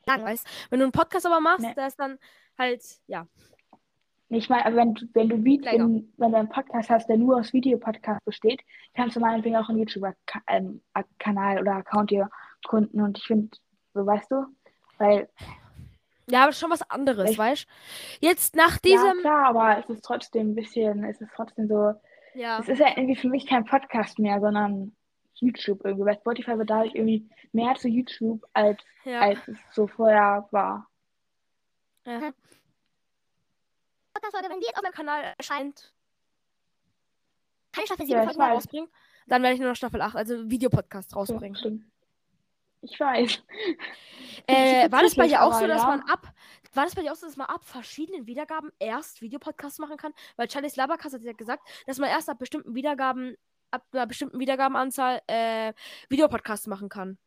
Speaker 1: lang, weißt Wenn du einen Podcast aber machst,
Speaker 2: Nee.
Speaker 1: da ist dann halt, ja.
Speaker 2: Ich meine, aber wenn, du- wenn du Vid-
Speaker 1: Länger.
Speaker 2: wenn, wenn du einen Podcast hast, der nur aus Videopodcast besteht, kannst du meinetwegen auch einen YouTube-Kanal oder Account dir gründen. Und ich finde, so weißt du, weil,
Speaker 1: Ja, aber schon was anderes,
Speaker 2: Ich-
Speaker 1: weißt Jetzt nach
Speaker 2: ja
Speaker 1: diesem,
Speaker 2: klar, aber es ist trotzdem ein bisschen, es ist trotzdem so,
Speaker 1: ja.
Speaker 2: es ist ja irgendwie für mich kein Podcast mehr, sondern YouTube irgendwie. Weil Spotify wird dadurch irgendwie mehr zu YouTube, als,
Speaker 1: ja.
Speaker 2: als es so vorher war.
Speaker 1: ja. Podcast, Leute, wenn die jetzt auf meinem Kanal erscheint, keine Staffel 7
Speaker 2: Ja, ich
Speaker 1: Folgen rausbringen, dann werde ich nur noch Staffel 8, also Videopodcast rausbringen.
Speaker 2: stimmt. Ich weiß. (laughs)
Speaker 1: Äh, war das bei dir auch so, dass
Speaker 2: ja.
Speaker 1: man ab, war das bei dir auch so, dass man ab verschiedenen Wiedergaben erst Videopodcasts machen kann? Weil Charlie's Labercast hat ja gesagt, dass man erst ab bestimmten Wiedergaben, ab einer bestimmten Wiedergabenanzahl äh, Videopodcasts machen kann.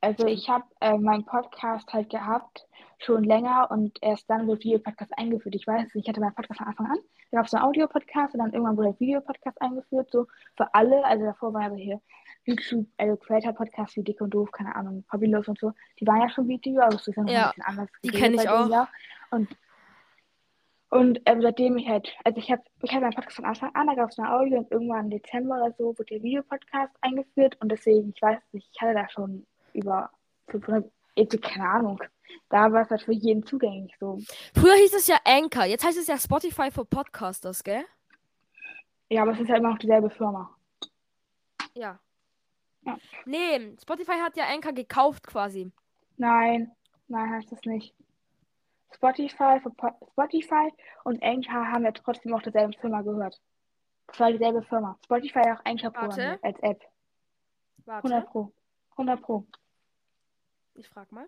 Speaker 2: Also ich habe äh, meinen Podcast halt gehabt, schon länger und erst dann wird Videopodcast eingeführt. Ich weiß, ich hatte meinen Podcast von Anfang an, da gab es einen Audio-Podcast und dann irgendwann wurde der Videopodcast eingeführt, so für alle. Also davor war also hier YouTube, also Creator-Podcast wie Dick und Doof, keine Ahnung, Fabilos und so. Die waren ja schon Video, aber es ist ja noch ein bisschen anders.
Speaker 1: die
Speaker 2: geregelt
Speaker 1: kenn ich auch.
Speaker 2: Ja. Und, und ähm, seitdem ich halt, also ich habe ich hab meinen Podcast von Anfang an, da gab es ein Audio und irgendwann im Dezember oder so wurde der Videopodcast eingeführt und deswegen, ich weiß nicht, ich hatte da schon über 500, jetzt, keine Ahnung. Da war es halt für jeden zugänglich so.
Speaker 1: Früher hieß es ja Anchor, jetzt heißt es ja Spotify für Podcasters, gell?
Speaker 2: Ja, aber es ist ja immer noch dieselbe Firma.
Speaker 1: Ja.
Speaker 2: Ja.
Speaker 1: Nee, Spotify hat ja Anchor gekauft quasi.
Speaker 2: Nein, nein, heißt das nicht. Spotify, Spotify und Anchor haben ja trotzdem auch derselben Firma gehört. Das war dieselbe Firma. Spotify hat auch Anchor programmiert als App.
Speaker 1: Warte,
Speaker 2: 100 Pro. 100 Pro.
Speaker 1: ich frag mal.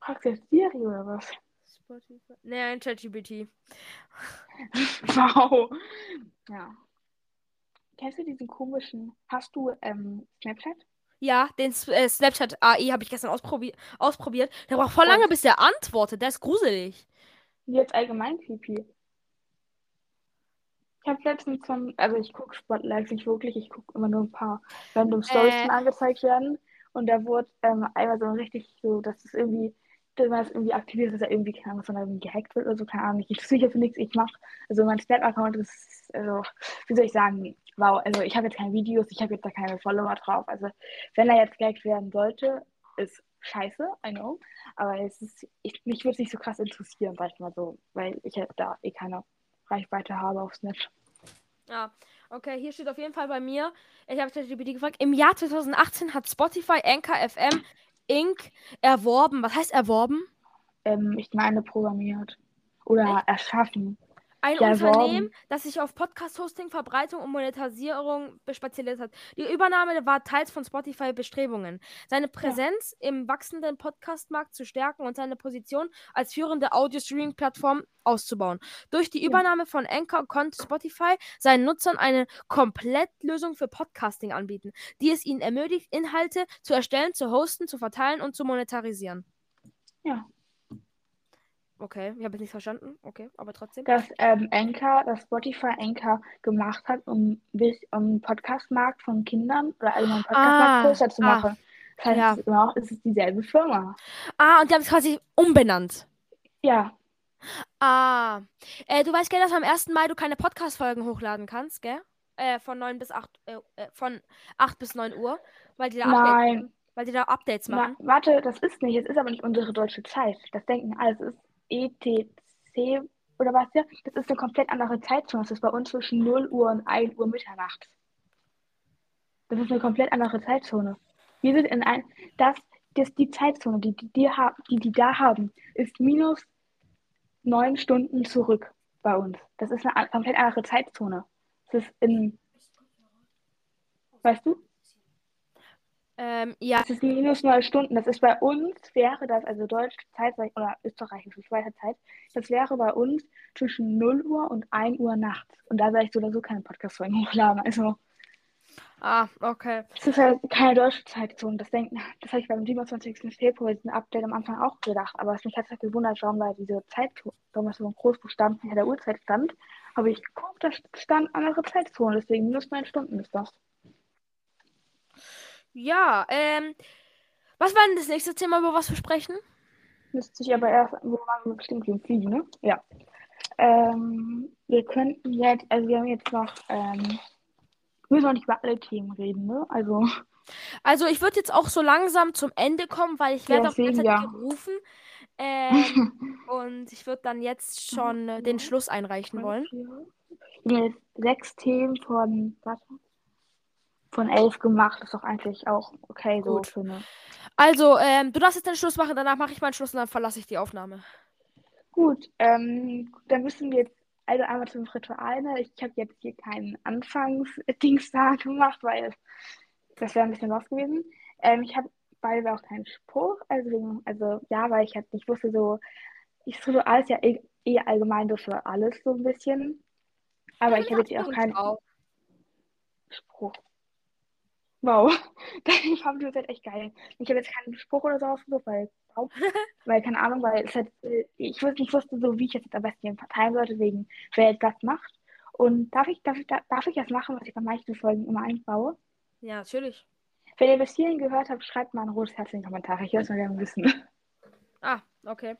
Speaker 2: Fragst du jetzt Siri oder was?
Speaker 1: Spotify. Nee, ein ChatGPT. (laughs)
Speaker 2: Wow. Ja. Kennst du diesen komischen, hast du ähm, Snapchat?
Speaker 1: Ja, den äh, Snapchat AI habe ich gestern ausprobi ausprobiert. Der braucht voll
Speaker 2: Und?
Speaker 1: lange, bis der antwortet. Der ist gruselig.
Speaker 2: Jetzt allgemein creepy. Ich habe letztens von, also ich gucke Spotlights nicht wirklich, ich gucke immer nur ein paar random Stories, die
Speaker 1: Äh.
Speaker 2: angezeigt werden. Und da wurde ähm, einmal so richtig so, dass es irgendwie, dass man es irgendwie aktiviert, dass er irgendwie, keine Ahnung, von irgendwie gehackt wird oder so, keine Ahnung. Ich interessiere mich für nichts, ich mache, also mein Snap-Account ist, also, wie soll ich sagen, wow, also ich habe jetzt keine Videos, ich habe jetzt da keine Follower drauf. Also wenn er jetzt gehackt werden sollte, ist scheiße, I know. Aber es ist, ich, mich würde es nicht so krass interessieren, sag ich mal so, weil ich halt da eh keine Reichweite habe auf Snap.
Speaker 1: Ja, okay, hier steht auf jeden Fall bei mir, ich habe ChatGPT gefragt, im Jahr 2018 hat Spotify Anchor FM Inc. erworben. Was heißt erworben?
Speaker 2: Ähm, ich meine programmiert. Oder erschaffen.
Speaker 1: Ein
Speaker 2: Ja,
Speaker 1: Unternehmen,
Speaker 2: erworben.
Speaker 1: das sich auf Podcast-Hosting, Verbreitung und Monetarisierung spezialisiert hat. Die Übernahme war teils von Spotify Bestrebungen, seine Präsenz im wachsenden Podcast-Markt zu stärken und seine Position als führende Audio-Streaming-Plattform auszubauen. Durch die
Speaker 2: Ja.
Speaker 1: Übernahme von Anchor konnte Spotify seinen Nutzern eine Komplettlösung für Podcasting anbieten, die es ihnen ermöglicht, Inhalte zu erstellen, zu hosten, zu verteilen und zu monetarisieren.
Speaker 2: Ja.
Speaker 1: Okay, ich habe jetzt nichts verstanden. Okay, aber trotzdem.
Speaker 2: Dass ähm, Anchor, dass Spotify Anchor gemacht hat, um, bis, um Podcastmarkt von Kindern oder allgemein Podcastmarkt
Speaker 1: Ah,
Speaker 2: größer zu
Speaker 1: ah,
Speaker 2: machen. Das heißt,
Speaker 1: ja.
Speaker 2: es ist immer auch, es ist dieselbe Firma.
Speaker 1: Ah, und die haben es quasi umbenannt.
Speaker 2: Ja,
Speaker 1: Ah. Äh, du weißt, gell, dass am 1. Mai du keine Podcast-Folgen hochladen kannst, gell? Äh, von 9 bis 8, äh, äh, von 8 bis 9 Uhr, weil die da Updates,
Speaker 2: nein.
Speaker 1: weil die da Updates
Speaker 2: Na,
Speaker 1: machen.
Speaker 2: warte, das ist nicht, es ist aber nicht unsere deutsche Zeit. Das denken alle, es ist ETC oder was ja? Das ist eine komplett andere Zeitzone. Das ist bei uns zwischen 0 Uhr und 1 Uhr Mitternacht. Das ist eine komplett andere Zeitzone. Wir sind in ein, das, das die Zeitzone, die die, die, die die da haben, ist minus 9 Stunden zurück bei uns. Das ist eine komplett andere Zeitzone. Das ist in, weißt du?
Speaker 1: Ähm, ja.
Speaker 2: Das ist minus neun Stunden. Das ist bei uns, wäre das, also deutsche Zeit oder österreichische Schweizer Zeit, das wäre bei uns zwischen 0 Uhr und 1 Uhr nachts. Und da werde ich so oder so keine Podcast-Folgen hochladen. (laughs) Also,
Speaker 1: Ah, okay.
Speaker 2: es ist halt keine deutsche Zeitzone. Das, das habe ich beim 27. Februar, diesen Update am Anfang auch gedacht. Aber es mich hat halt gewundert, warum da diese Zeitzone, warum das so ein Großbuchstaben hinter der Uhrzeit stand. Habe ich geguckt, da stand andere Zeitzone. Deswegen minus neun Stunden ist das.
Speaker 1: Ja, ähm, was war denn das nächste Thema, über was wir sprechen?
Speaker 2: Müsste ich aber erst, wo waren wir bestimmt im Fliegen, ne? Ja. Ähm, wir könnten jetzt, also wir haben jetzt noch, ähm, wir müssen noch nicht über alle Themen reden, ne? Also,
Speaker 1: Also, ich würde jetzt auch so langsam zum Ende kommen, weil ich werde
Speaker 2: Ja,
Speaker 1: auch ganze
Speaker 2: deswegen,
Speaker 1: Zeit
Speaker 2: ja.
Speaker 1: gerufen. (laughs) Ähm, und ich würde dann jetzt schon äh, den Schluss einreichen wollen.
Speaker 2: Haben jetzt sechs Themen von, warte, von elf gemacht. Das ist doch eigentlich auch okay, so
Speaker 1: Gut.
Speaker 2: für eine.
Speaker 1: Also, ähm, du darfst jetzt den Schluss machen, danach mache ich meinen Schluss und dann verlasse ich die Aufnahme.
Speaker 2: Gut, ähm, dann müssen wir jetzt also einmal zum Ritual. Ne? Ich habe jetzt hier keinen Anfangsdings (laughs) da gemacht, weil das wäre ein bisschen los gewesen. Ähm, ich habe beide auch keinen Spruch, also, wegen- also ja, weil ich halt nicht wusste, so, ich Ritual ist ja eh, eh allgemein so für alles so ein bisschen. Aber ich habe jetzt hier auch keinen. Spruch. Wow, (laughs) deine Farbtür ist halt echt geil. Ich habe jetzt keinen Spruch oder so ausgesucht, weil, (laughs) weil keine Ahnung, weil es halt, äh, ich wusste, ich wusste so, wie ich jetzt am besten verteilen sollte, wegen wer jetzt das macht. Und darf ich, darf ich, darf ich das machen, was ich bei manchen Folgen immer einbaue?
Speaker 1: Ja, natürlich.
Speaker 2: Wenn ihr bis hierhin gehört habt, schreibt mal ein rotes Herz in die Kommentare. Ich würde es mal gerne wissen.
Speaker 1: Ah, okay.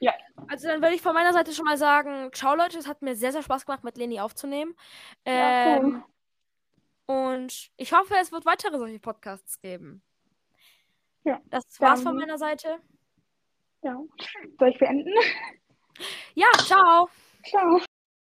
Speaker 2: Ja.
Speaker 1: Also dann würde ich von meiner Seite schon mal sagen, ciao Leute, es hat mir sehr, sehr Spaß gemacht, mit Leni aufzunehmen.
Speaker 2: Ja,
Speaker 1: Ähm, und ich hoffe, es wird weitere solche Podcasts geben.
Speaker 2: Ja,
Speaker 1: Das war's von meiner Seite.
Speaker 2: Ja. Soll ich beenden?
Speaker 1: Ja, ciao.
Speaker 2: Ciao.